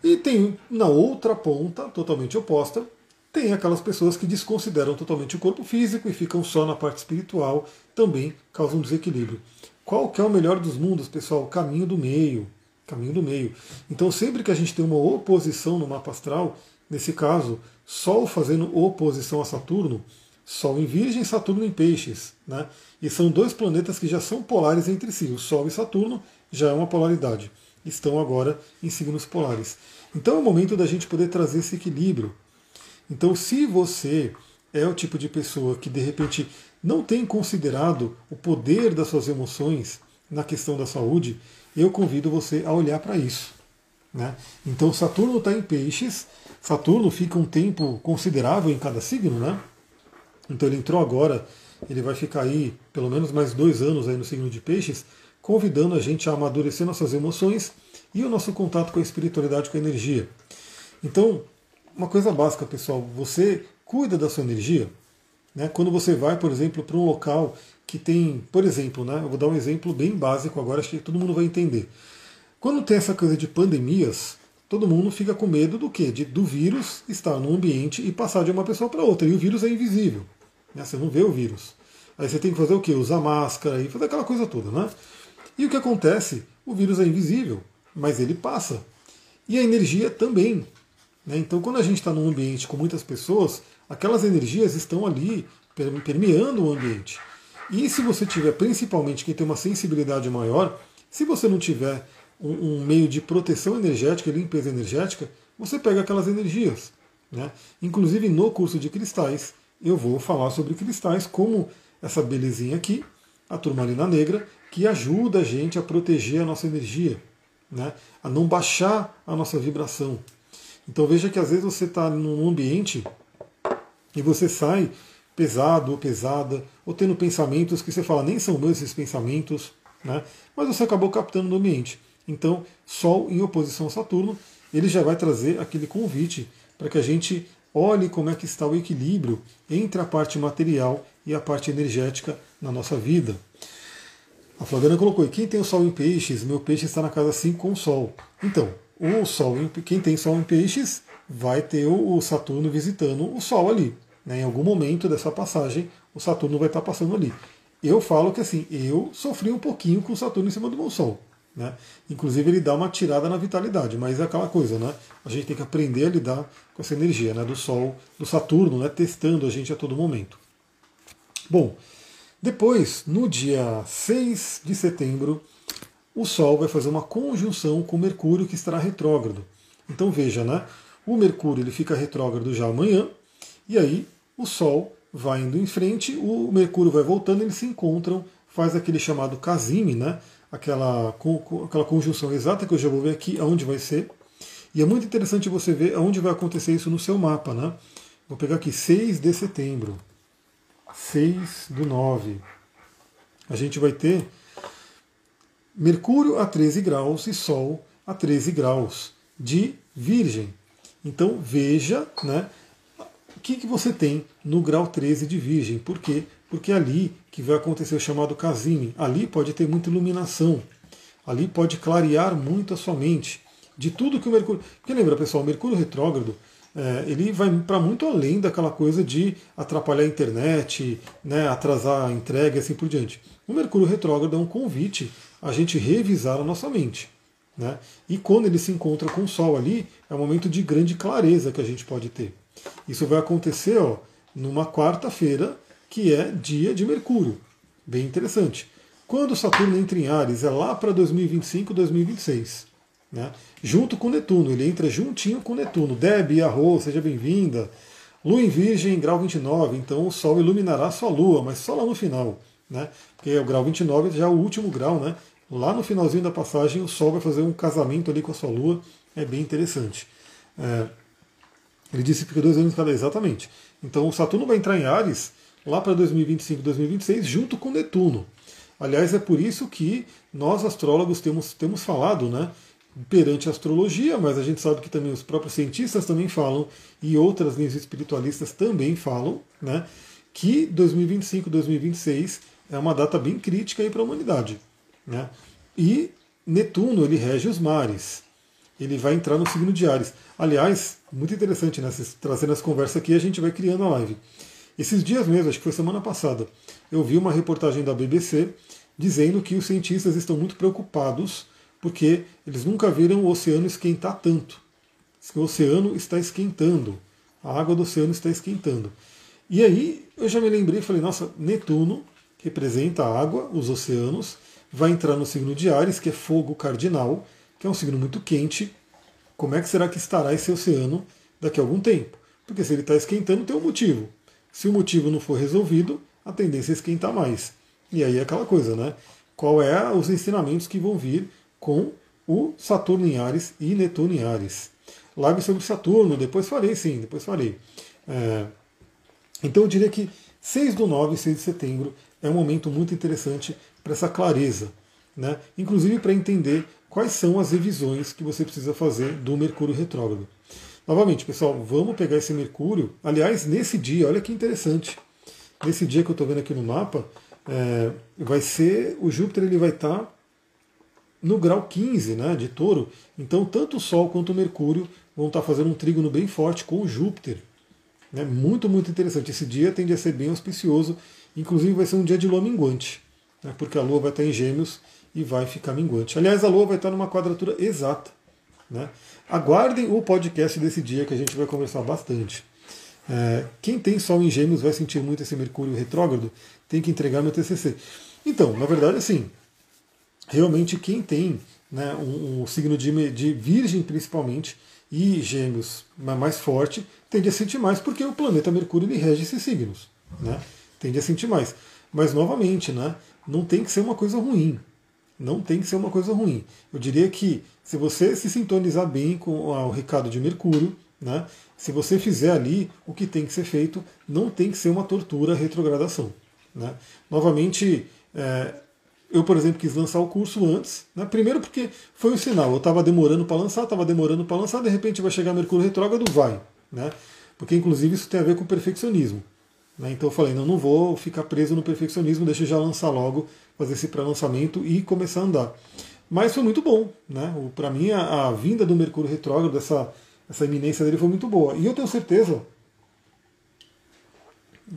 E tem na outra ponta, totalmente oposta, tem aquelas pessoas que desconsideram totalmente o corpo físico e ficam só na parte espiritual, também causam desequilíbrio. Qual que é o melhor dos mundos, pessoal? Caminho do meio. Caminho do meio. Então, sempre que a gente tem uma oposição no mapa astral, nesse caso, Sol fazendo oposição a Saturno, Sol em Virgem, Saturno em Peixes. Né? E são dois planetas que já são polares entre si. O Sol e Saturno já é uma polaridade. Estão agora em signos polares. Então é o momento da gente poder trazer esse equilíbrio. Então, se você é o tipo de pessoa que de repente não tem considerado o poder das suas emoções na questão da saúde, eu convido você a olhar para isso. Né? Então, Saturno está em Peixes, Saturno fica um tempo considerável em cada signo, né? Então ele entrou agora, ele vai ficar aí pelo menos mais dois anos aí no signo de Peixes, convidando a gente a amadurecer nossas emoções e o nosso contato com a espiritualidade, com a energia. Então, uma coisa básica, pessoal, você cuida da sua energia. Né? Quando você vai, por exemplo, para um local que tem, por exemplo, né, eu vou dar um exemplo bem básico agora, acho que todo mundo vai entender. Quando tem essa coisa de pandemias, todo mundo fica com medo do quê? De, do vírus estar no ambiente e passar de uma pessoa para outra. E o vírus é invisível. Né? Você não vê o vírus. Aí você tem que fazer o quê? Usar máscara e fazer aquela coisa toda, né? E o que acontece? O vírus é invisível, mas ele passa. E a energia também. Né? Então, quando a gente está num ambiente com muitas pessoas, aquelas energias estão ali permeando o ambiente. E se você tiver, principalmente quem tem uma sensibilidade maior, se você não tiver um, um meio de proteção energética, limpeza energética, você pega aquelas energias. Né? Inclusive no curso de cristais, eu vou falar sobre cristais, como essa belezinha aqui, a turmalina negra, que ajuda a gente a proteger a nossa energia, né? a não baixar a nossa vibração. Então veja que às vezes você está num ambiente e você sai pesado ou pesada, ou tendo pensamentos que você fala, nem são meus esses pensamentos, né? mas você acabou captando no ambiente. Então, Sol em oposição a Saturno, ele já vai trazer aquele convite para que a gente olhe como é que está o equilíbrio entre a parte material e a parte energética na nossa vida. A Flaviana colocou, quem tem o Sol em peixes, meu peixe está na casa 5 com o Sol. Então, o Sol, em, quem tem Sol em peixes, vai ter o Saturno visitando o Sol ali. Né? Em algum momento dessa passagem, o Saturno vai estar passando ali. Eu falo que assim, eu sofri um pouquinho com o Saturno em cima do meu Sol. Né? Inclusive ele dá uma tirada na vitalidade, mas é aquela coisa, né? A gente tem que aprender a lidar com essa energia né? do Sol, do Saturno, né? testando a gente a todo momento. Bom, depois, no dia 6 de setembro, o Sol vai fazer uma conjunção com Mercúrio que estará retrógrado. Então veja, né? O Mercúrio ele fica retrógrado já amanhã, e aí o Sol vai indo em frente, o Mercúrio vai voltando, eles se encontram, faz aquele chamado casime, né? aquela, aquela conjunção exata que eu já vou ver aqui, aonde vai ser. E é muito interessante você ver aonde vai acontecer isso no seu mapa. Né? Vou pegar aqui 6 de setembro. 6 do 9. A gente vai ter Mercúrio a 13 graus e Sol a 13 graus de Virgem. Então veja né, o que, que você tem no grau 13 de Virgem. Por quê? porque é ali que vai acontecer o chamado casime. Ali pode ter muita iluminação, ali pode clarear muito a sua mente de tudo que o Mercúrio. Porque lembra, pessoal, o Mercúrio retrógrado é, ele vai para muito além daquela coisa de atrapalhar a internet, né, atrasar a entrega e assim por diante. O Mercúrio retrógrado é um convite a gente revisar a nossa mente. Né? E quando ele se encontra com o Sol ali, é um momento de grande clareza que a gente pode ter. Isso vai acontecer ó, numa quarta-feira, que é dia de Mercúrio. Bem interessante. Quando Saturno entra em Ares, é lá para 2025, 2026. Né? Junto com Netuno, ele entra juntinho com Netuno. Deb, Arro, seja bem-vinda. Lua em Virgem, grau 29, então o Sol iluminará sua Lua, mas só lá no final. Né? Porque o grau 29 já é o último grau, né? Lá no finalzinho da passagem, o Sol vai fazer um casamento ali com a sua Lua, é bem interessante. É, ele disse que dois anos cada exatamente. Então o Saturno vai entrar em Ares lá para 2025, 2026, junto com Netuno. Aliás, é por isso que nós astrólogos temos, temos falado, né? perante a astrologia, mas a gente sabe que também os próprios cientistas também falam e outras linhas espiritualistas também falam, né, que 2025, 2026 é uma data bem crítica para a humanidade, né? E Netuno ele rege os mares, ele vai entrar no signo de Ares. Aliás, muito interessante, né? Trazendo as conversas aqui, a gente vai criando a live. Esses dias mesmo, acho que foi semana passada, eu vi uma reportagem da BBC dizendo que os cientistas estão muito preocupados porque eles nunca viram o oceano esquentar tanto. O oceano está esquentando, a água do oceano está esquentando. E aí eu já me lembrei e falei, nossa, Netuno representa a água, os oceanos, vai entrar no signo de Ares, que é fogo cardinal, que é um signo muito quente. Como é que será que estará esse oceano daqui a algum tempo? Porque se ele está esquentando, tem um motivo. Se o motivo não for resolvido, a tendência é esquentar mais. E aí é aquela coisa, né? Qual é os ensinamentos que vão vir com o Saturno em Ares e Netuno em Ares. Live sobre Saturno, depois farei sim, depois farei. É, então eu diria que 6 do 9 e 6 de setembro é um momento muito interessante para essa clareza, né? inclusive para entender quais são as revisões que você precisa fazer do Mercúrio retrógrado. Novamente, pessoal, vamos pegar esse Mercúrio. Aliás, nesse dia, olha que interessante. Nesse dia que eu estou vendo aqui no mapa, é, vai ser o Júpiter ele vai estar tá no grau 15 né, de touro. Então, tanto o Sol quanto o Mercúrio vão estar fazendo um trígono bem forte com o Júpiter. Né, muito, muito interessante. Esse dia tende a ser bem auspicioso. Inclusive, vai ser um dia de lua minguante, né, porque a lua vai estar em Gêmeos e vai ficar minguante. Aliás, a lua vai estar numa quadratura exata. Né? Aguardem o podcast desse dia que a gente vai conversar bastante. É, quem tem Sol em Gêmeos vai sentir muito esse Mercúrio retrógrado, tem que entregar meu TCC. Então, na verdade, assim, realmente quem tem né, um, um signo de, de Virgem principalmente e Gêmeos mais forte tende a sentir mais porque o planeta Mercúrio ele rege esses signos, né? Tende a sentir mais. Mas novamente, né, não tem que ser uma coisa ruim. Não tem que ser uma coisa ruim. Eu diria que se você se sintonizar bem com o recado de Mercúrio, né, se você fizer ali o que tem que ser feito, não tem que ser uma tortura retrogradação. Né? Novamente, é, eu, por exemplo, quis lançar o curso antes. Né? Primeiro porque foi um sinal. Eu estava demorando para lançar, estava demorando para lançar, de repente vai chegar Mercúrio retrógrado, vai. Né? Porque, inclusive, isso tem a ver com perfeccionismo. Né? Então eu falei, não, não vou ficar preso no perfeccionismo, deixa eu já lançar logo, fazer esse pré-lançamento e começar a andar. Mas foi muito bom. Né? Para mim, a, a, vinda do Mercúrio retrógrado, essa, essa iminência dele foi muito boa. E eu tenho certeza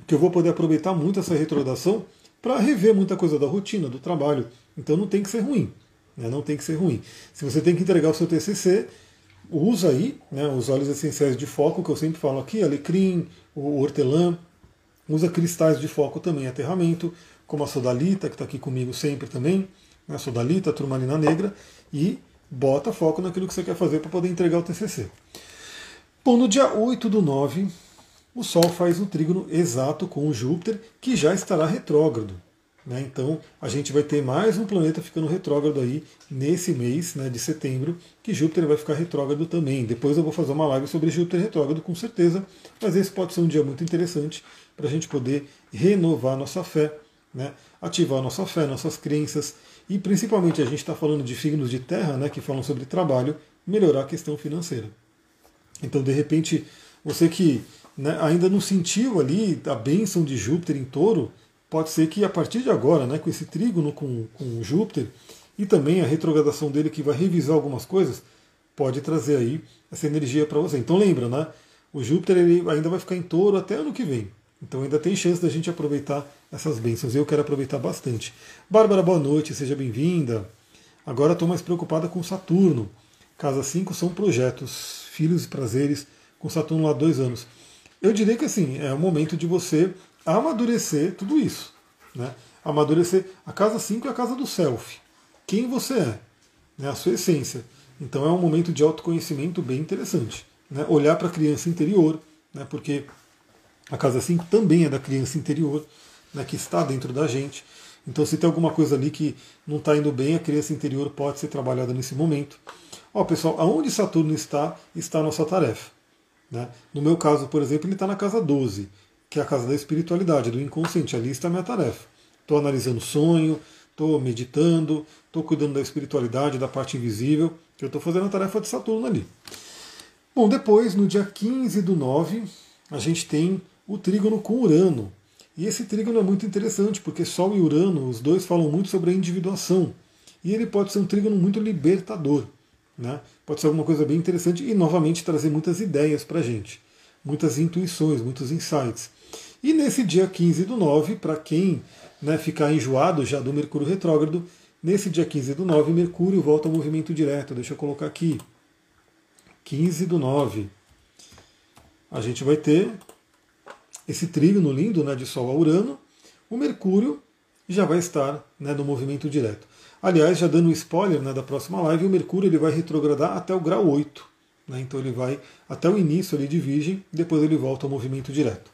que eu vou poder aproveitar muito essa retrogradação para rever muita coisa da rotina, do trabalho. Então não tem que ser ruim. Né? Não tem que ser ruim. Se você tem que entregar o seu TCC, usa aí né, os óleos essenciais de foco, que eu sempre falo aqui, alecrim, o hortelã. Usa cristais de foco também, aterramento, como a sodalita, que está aqui comigo sempre também. Né, sodalita, turmalina negra. E bota foco naquilo que você quer fazer para poder entregar o TCC. Bom, no dia 8 do 9, o Sol faz o trígono exato com o Júpiter, que já estará retrógrado. Né? Então a gente vai ter mais um planeta ficando retrógrado aí nesse mês né, de setembro, que Júpiter vai ficar retrógrado também. Depois eu vou fazer uma live sobre Júpiter retrógrado com certeza, mas esse pode ser um dia muito interessante para a gente poder renovar nossa fé, né? ativar nossa fé, nossas crenças e principalmente a gente está falando de signos de terra né, que falam sobre trabalho, melhorar a questão financeira. Então de repente você que né, ainda não sentiu ali a bênção de Júpiter em touro, pode ser que a partir de agora, né, com esse trígono com, com Júpiter e também a retrogradação dele que vai revisar algumas coisas, pode trazer aí essa energia para você. Então lembra, né? O Júpiter ele ainda vai ficar em touro até ano que vem. Então ainda tem chance da gente aproveitar essas bênçãos. Eu quero aproveitar bastante. Bárbara, boa noite, seja bem-vinda. Agora estou mais preocupada com Saturno. Casa 5 são projetos, filhos e prazeres, com Saturno lá dois anos. Eu diria que assim, é o momento de você amadurecer tudo isso. Né? Amadurecer. A casa 5 é a casa do self. Quem você é, né? a sua essência. Então é um momento de autoconhecimento bem interessante. Né? Olhar para a criança interior, né? porque a casa 5 também é da criança interior, né? que está dentro da gente. Então, se tem alguma coisa ali que não está indo bem, a criança interior pode ser trabalhada nesse momento. Ó, pessoal, aonde Saturno está, está a nossa tarefa. Né? No meu caso, por exemplo, ele está na casa 12, que é a casa da espiritualidade, do inconsciente. Ali está a minha tarefa. Estou analisando sonho, estou meditando, estou cuidando da espiritualidade, da parte invisível, que eu estou fazendo a tarefa de Saturno ali. Bom, depois, no dia 15 do 9, a gente tem o trígono com Urano. E esse trígono é muito interessante, porque Sol e Urano, os dois falam muito sobre a individuação. E ele pode ser um trígono muito libertador. Né? Pode ser alguma coisa bem interessante e, novamente, trazer muitas ideias para a gente. Muitas intuições, muitos insights. E nesse dia 15 do 9, para quem né, ficar enjoado já do Mercúrio retrógrado, nesse dia 15 do 9, Mercúrio volta ao movimento direto. Deixa eu colocar aqui. 15 do 9. A gente vai ter esse trígono lindo né, de Sol a Urano, o Mercúrio já vai estar né, no movimento direto. Aliás, já dando um spoiler né, da próxima live, o Mercúrio ele vai retrogradar até o grau 8. Né, então ele vai até o início ali de Virgem, depois ele volta ao movimento direto.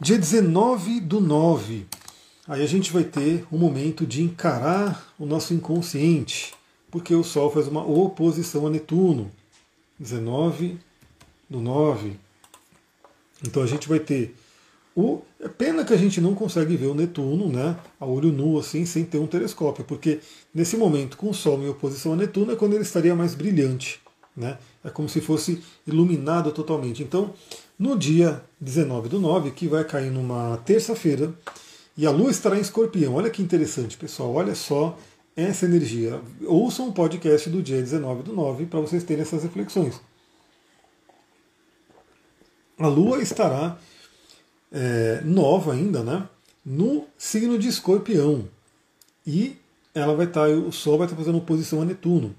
Dia 19 do 9, aí a gente vai ter um momento de encarar o nosso inconsciente, porque o Sol faz uma oposição a Netuno. 19 do 9. Então a gente vai ter o. É pena que a gente não consegue ver o Netuno, né? A olho nu, assim, sem ter um telescópio, porque nesse momento, com o Sol em oposição a Netuno, é quando ele estaria mais brilhante. Né? É como se fosse iluminado totalmente. Então, no dia 19 do 9, que vai cair numa terça-feira, e a Lua estará em escorpião. Olha que interessante, pessoal. Olha só essa energia. Ouçam o podcast do dia 19 do 9 para vocês terem essas reflexões a Lua estará é, nova ainda, né? No signo de Escorpião. E ela vai estar, o Sol vai estar fazendo oposição a Netuno.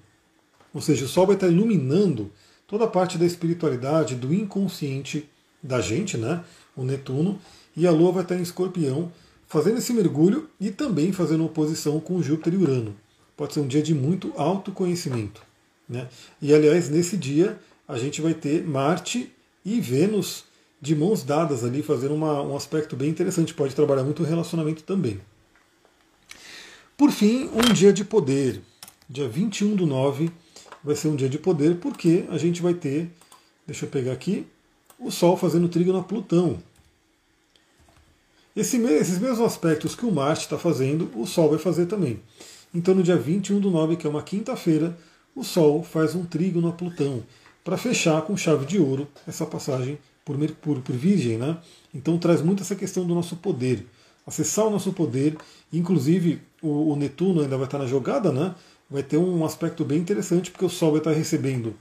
Ou seja, o Sol vai estar iluminando toda a parte da espiritualidade, do inconsciente da gente, né? O Netuno. E a Lua vai estar em Escorpião, fazendo esse mergulho e também fazendo oposição com Júpiter e Urano. Pode ser um dia de muito autoconhecimento. Né? E aliás, nesse dia a gente vai ter Marte e Vênus de mãos dadas ali, fazendo uma, um aspecto bem interessante. Pode trabalhar muito o relacionamento também. Por fim, um dia de poder. Dia 21 do 9 vai ser um dia de poder, porque a gente vai ter, deixa eu pegar aqui, o Sol fazendo trígono a Plutão. Esse, esses mesmos aspectos que o Marte está fazendo, o Sol vai fazer também. Então, no dia 21 do 9, que é uma quinta-feira, o Sol faz um trígono a Plutão para fechar com chave de ouro essa passagem por Mercúrio, por Virgem. Né? Então traz muito essa questão do nosso poder, acessar o nosso poder. Inclusive o, o Netuno ainda vai estar na jogada, né? Vai ter um aspecto bem interessante, porque o Sol vai estar recebendo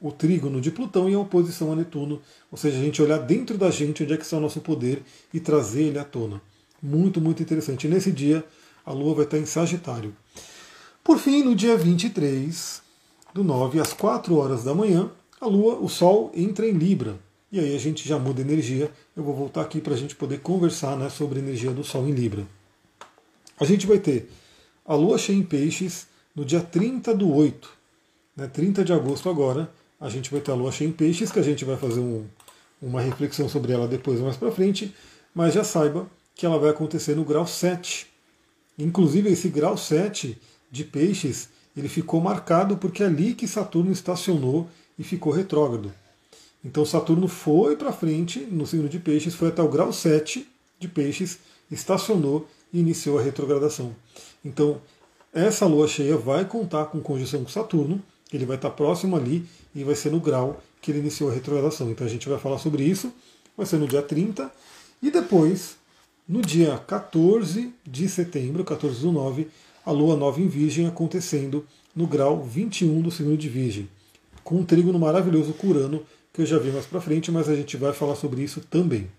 o trígono de Plutão em oposição a Netuno, ou seja, a gente olhar dentro da gente onde é que está o nosso poder e trazer ele à tona. Muito, muito interessante. E nesse dia, a Lua vai estar em Sagitário. Por fim, no dia 23 do 9 às 4 horas da manhã, a Lua, o Sol entra em Libra. E aí a gente já muda energia. Eu vou voltar aqui para a gente poder conversar né, sobre a energia do Sol em Libra. A gente vai ter a Lua cheia em Peixes no dia 30 do 8. Né, 30 de agosto agora, a gente vai ter a Lua cheia em Peixes, que a gente vai fazer um, uma reflexão sobre ela depois mais para frente. Mas já saiba que ela vai acontecer no grau 7. Inclusive esse grau 7 de Peixes, ele ficou marcado porque é ali que Saturno estacionou e ficou retrógrado. Então Saturno foi para frente no signo de Peixes, foi até o grau 7 de Peixes, estacionou e iniciou a retrogradação. Então, essa lua cheia vai contar com conjunção com Saturno, ele vai estar próximo ali e vai ser no grau que ele iniciou a retrogradação. Então a gente vai falar sobre isso, vai ser no dia 30 e depois, no dia 14 de setembro, 14 do 9, a lua nova em Virgem acontecendo no grau 21 do signo de Virgem com um trígono maravilhoso curano, que eu já vi mais para frente, mas a gente vai falar sobre isso também.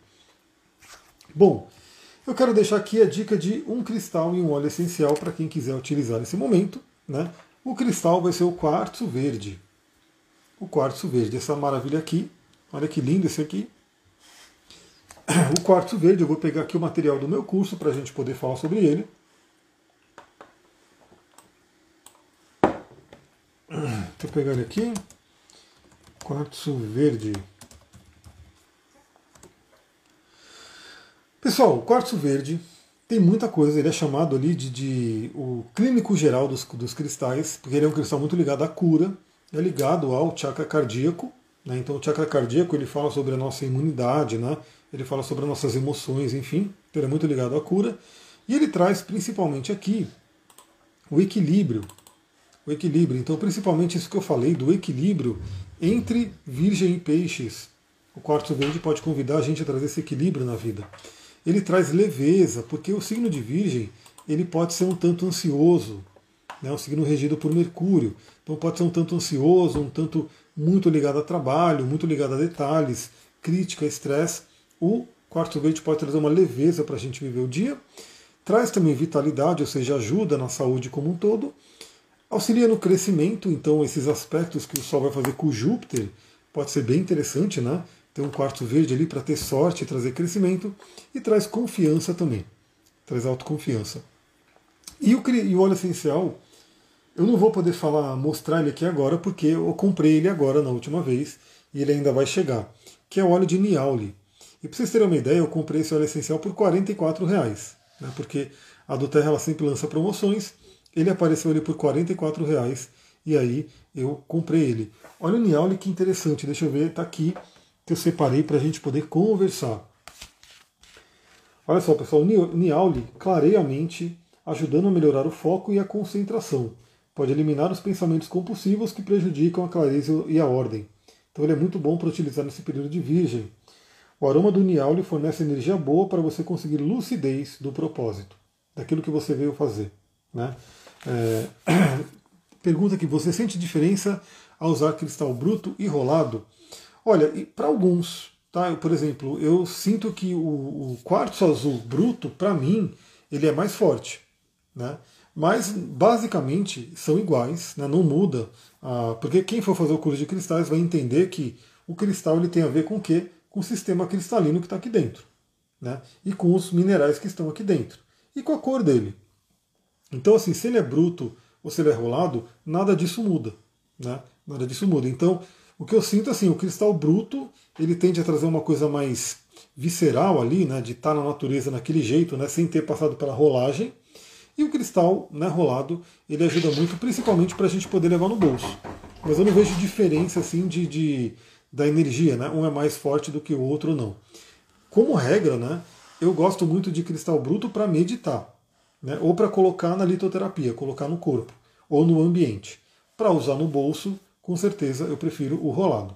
Bom, eu quero deixar aqui a dica de um cristal e um óleo essencial para quem quiser utilizar nesse momento. Né? O cristal vai ser o quartzo verde. O quartzo verde, essa maravilha aqui. Olha que lindo esse aqui. o quartzo verde, eu vou pegar aqui o material do meu curso para a gente poder falar sobre ele. Pegar ele aqui. Quartzo verde. Pessoal, o quartzo verde tem muita coisa, ele é chamado ali de, de o clínico geral dos, dos cristais, porque ele é um cristal muito ligado à cura, é ligado ao chakra cardíaco, né? então o chakra cardíaco ele fala sobre a nossa imunidade, né? ele fala sobre as nossas emoções, enfim, então ele é muito ligado à cura, e ele traz principalmente aqui o equilíbrio, o equilíbrio, então principalmente isso que eu falei do equilíbrio entre virgem e peixes, o quartzo verde pode convidar a gente a trazer esse equilíbrio na vida ele traz leveza, porque o signo de Virgem ele pode ser um tanto ansioso, né, um signo regido por Mercúrio, então pode ser um tanto ansioso, um tanto muito ligado a trabalho, muito ligado a detalhes, crítica, estresse. O quarto verde pode trazer uma leveza para a gente viver o dia, traz também vitalidade, ou seja, ajuda na saúde como um todo, auxilia no crescimento, então esses aspectos que o Sol vai fazer com Júpiter. Pode ser bem interessante, né? Tem um quarto verde ali para ter sorte e trazer crescimento. E traz confiança também. Traz autoconfiança. E o, e o óleo essencial, eu não vou poder falar, mostrar ele aqui agora, porque eu comprei ele agora na última vez e ele ainda vai chegar. Que é o óleo de Niauli. E para vocês terem uma ideia, eu comprei esse óleo essencial por R$ reais, né, porque a do Terra ela sempre lança promoções. Ele apareceu ali por R$ reais e aí eu comprei ele. Olha o Niauli que interessante, deixa eu ver, está aqui que eu separei para a gente poder conversar. Olha só, pessoal, o Niauli clareia a mente, ajudando a melhorar o foco e a concentração. Pode eliminar os pensamentos compulsivos que prejudicam a clareza e a ordem. Então ele é muito bom para utilizar nesse período de virgem. O aroma do Niauli fornece energia boa para você conseguir lucidez do propósito, daquilo que você veio fazer. Né? É... Pergunta aqui, você sente diferença ao usar cristal bruto e rolado? Olha, para alguns, tá? Eu, por exemplo, eu sinto que o, o quartzo azul bruto, para mim, ele é mais forte, né? Mas basicamente são iguais, né? não muda, ah, porque quem for fazer o curso de cristais vai entender que o cristal ele tem a ver com o quê? Com o sistema cristalino que está aqui dentro, né? E com os minerais que estão aqui dentro e com a cor dele. Então, assim, se ele é bruto ou se ele é rolado, nada disso muda, né? Nada disso muda. Então, o que eu sinto assim, o cristal bruto, ele tende a trazer uma coisa mais visceral ali, né, de estar na natureza naquele jeito, né, sem ter passado pela rolagem. E o cristal né, rolado, ele ajuda muito, principalmente para a gente poder levar no bolso. Mas eu não vejo diferença assim de, de, da energia, né? Um é mais forte do que o outro, não. Como regra, né, eu gosto muito de cristal bruto para meditar, né, ou para colocar na litoterapia, colocar no corpo ou no ambiente. Para usar no bolso, com certeza eu prefiro o rolado.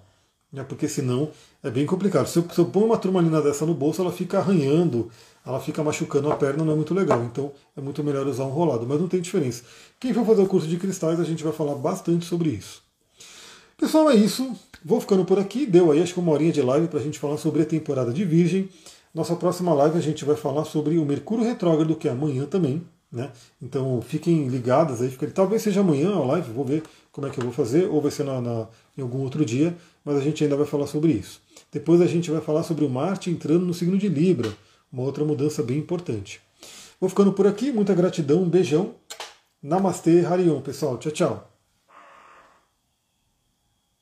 Né? Porque senão é bem complicado. Se eu, se eu ponho uma turmalina dessa no bolso, ela fica arranhando, ela fica machucando a perna, não é muito legal. Então é muito melhor usar um rolado, mas não tem diferença. Quem for fazer o curso de cristais, a gente vai falar bastante sobre isso. Pessoal, é isso. Vou ficando por aqui. Deu aí acho que uma horinha de live para a gente falar sobre a temporada de Virgem. Nossa próxima live a gente vai falar sobre o Mercúrio Retrógrado, que é amanhã também. Né? Então fiquem ligadas aí, talvez seja amanhã a live, vou ver como é que eu vou fazer, ou vai ser na, na, em algum outro dia, mas a gente ainda vai falar sobre isso. Depois a gente vai falar sobre o Marte entrando no signo de Libra, uma outra mudança bem importante. Vou ficando por aqui, muita gratidão, um beijão. Namastê, Harion, pessoal. Tchau, tchau.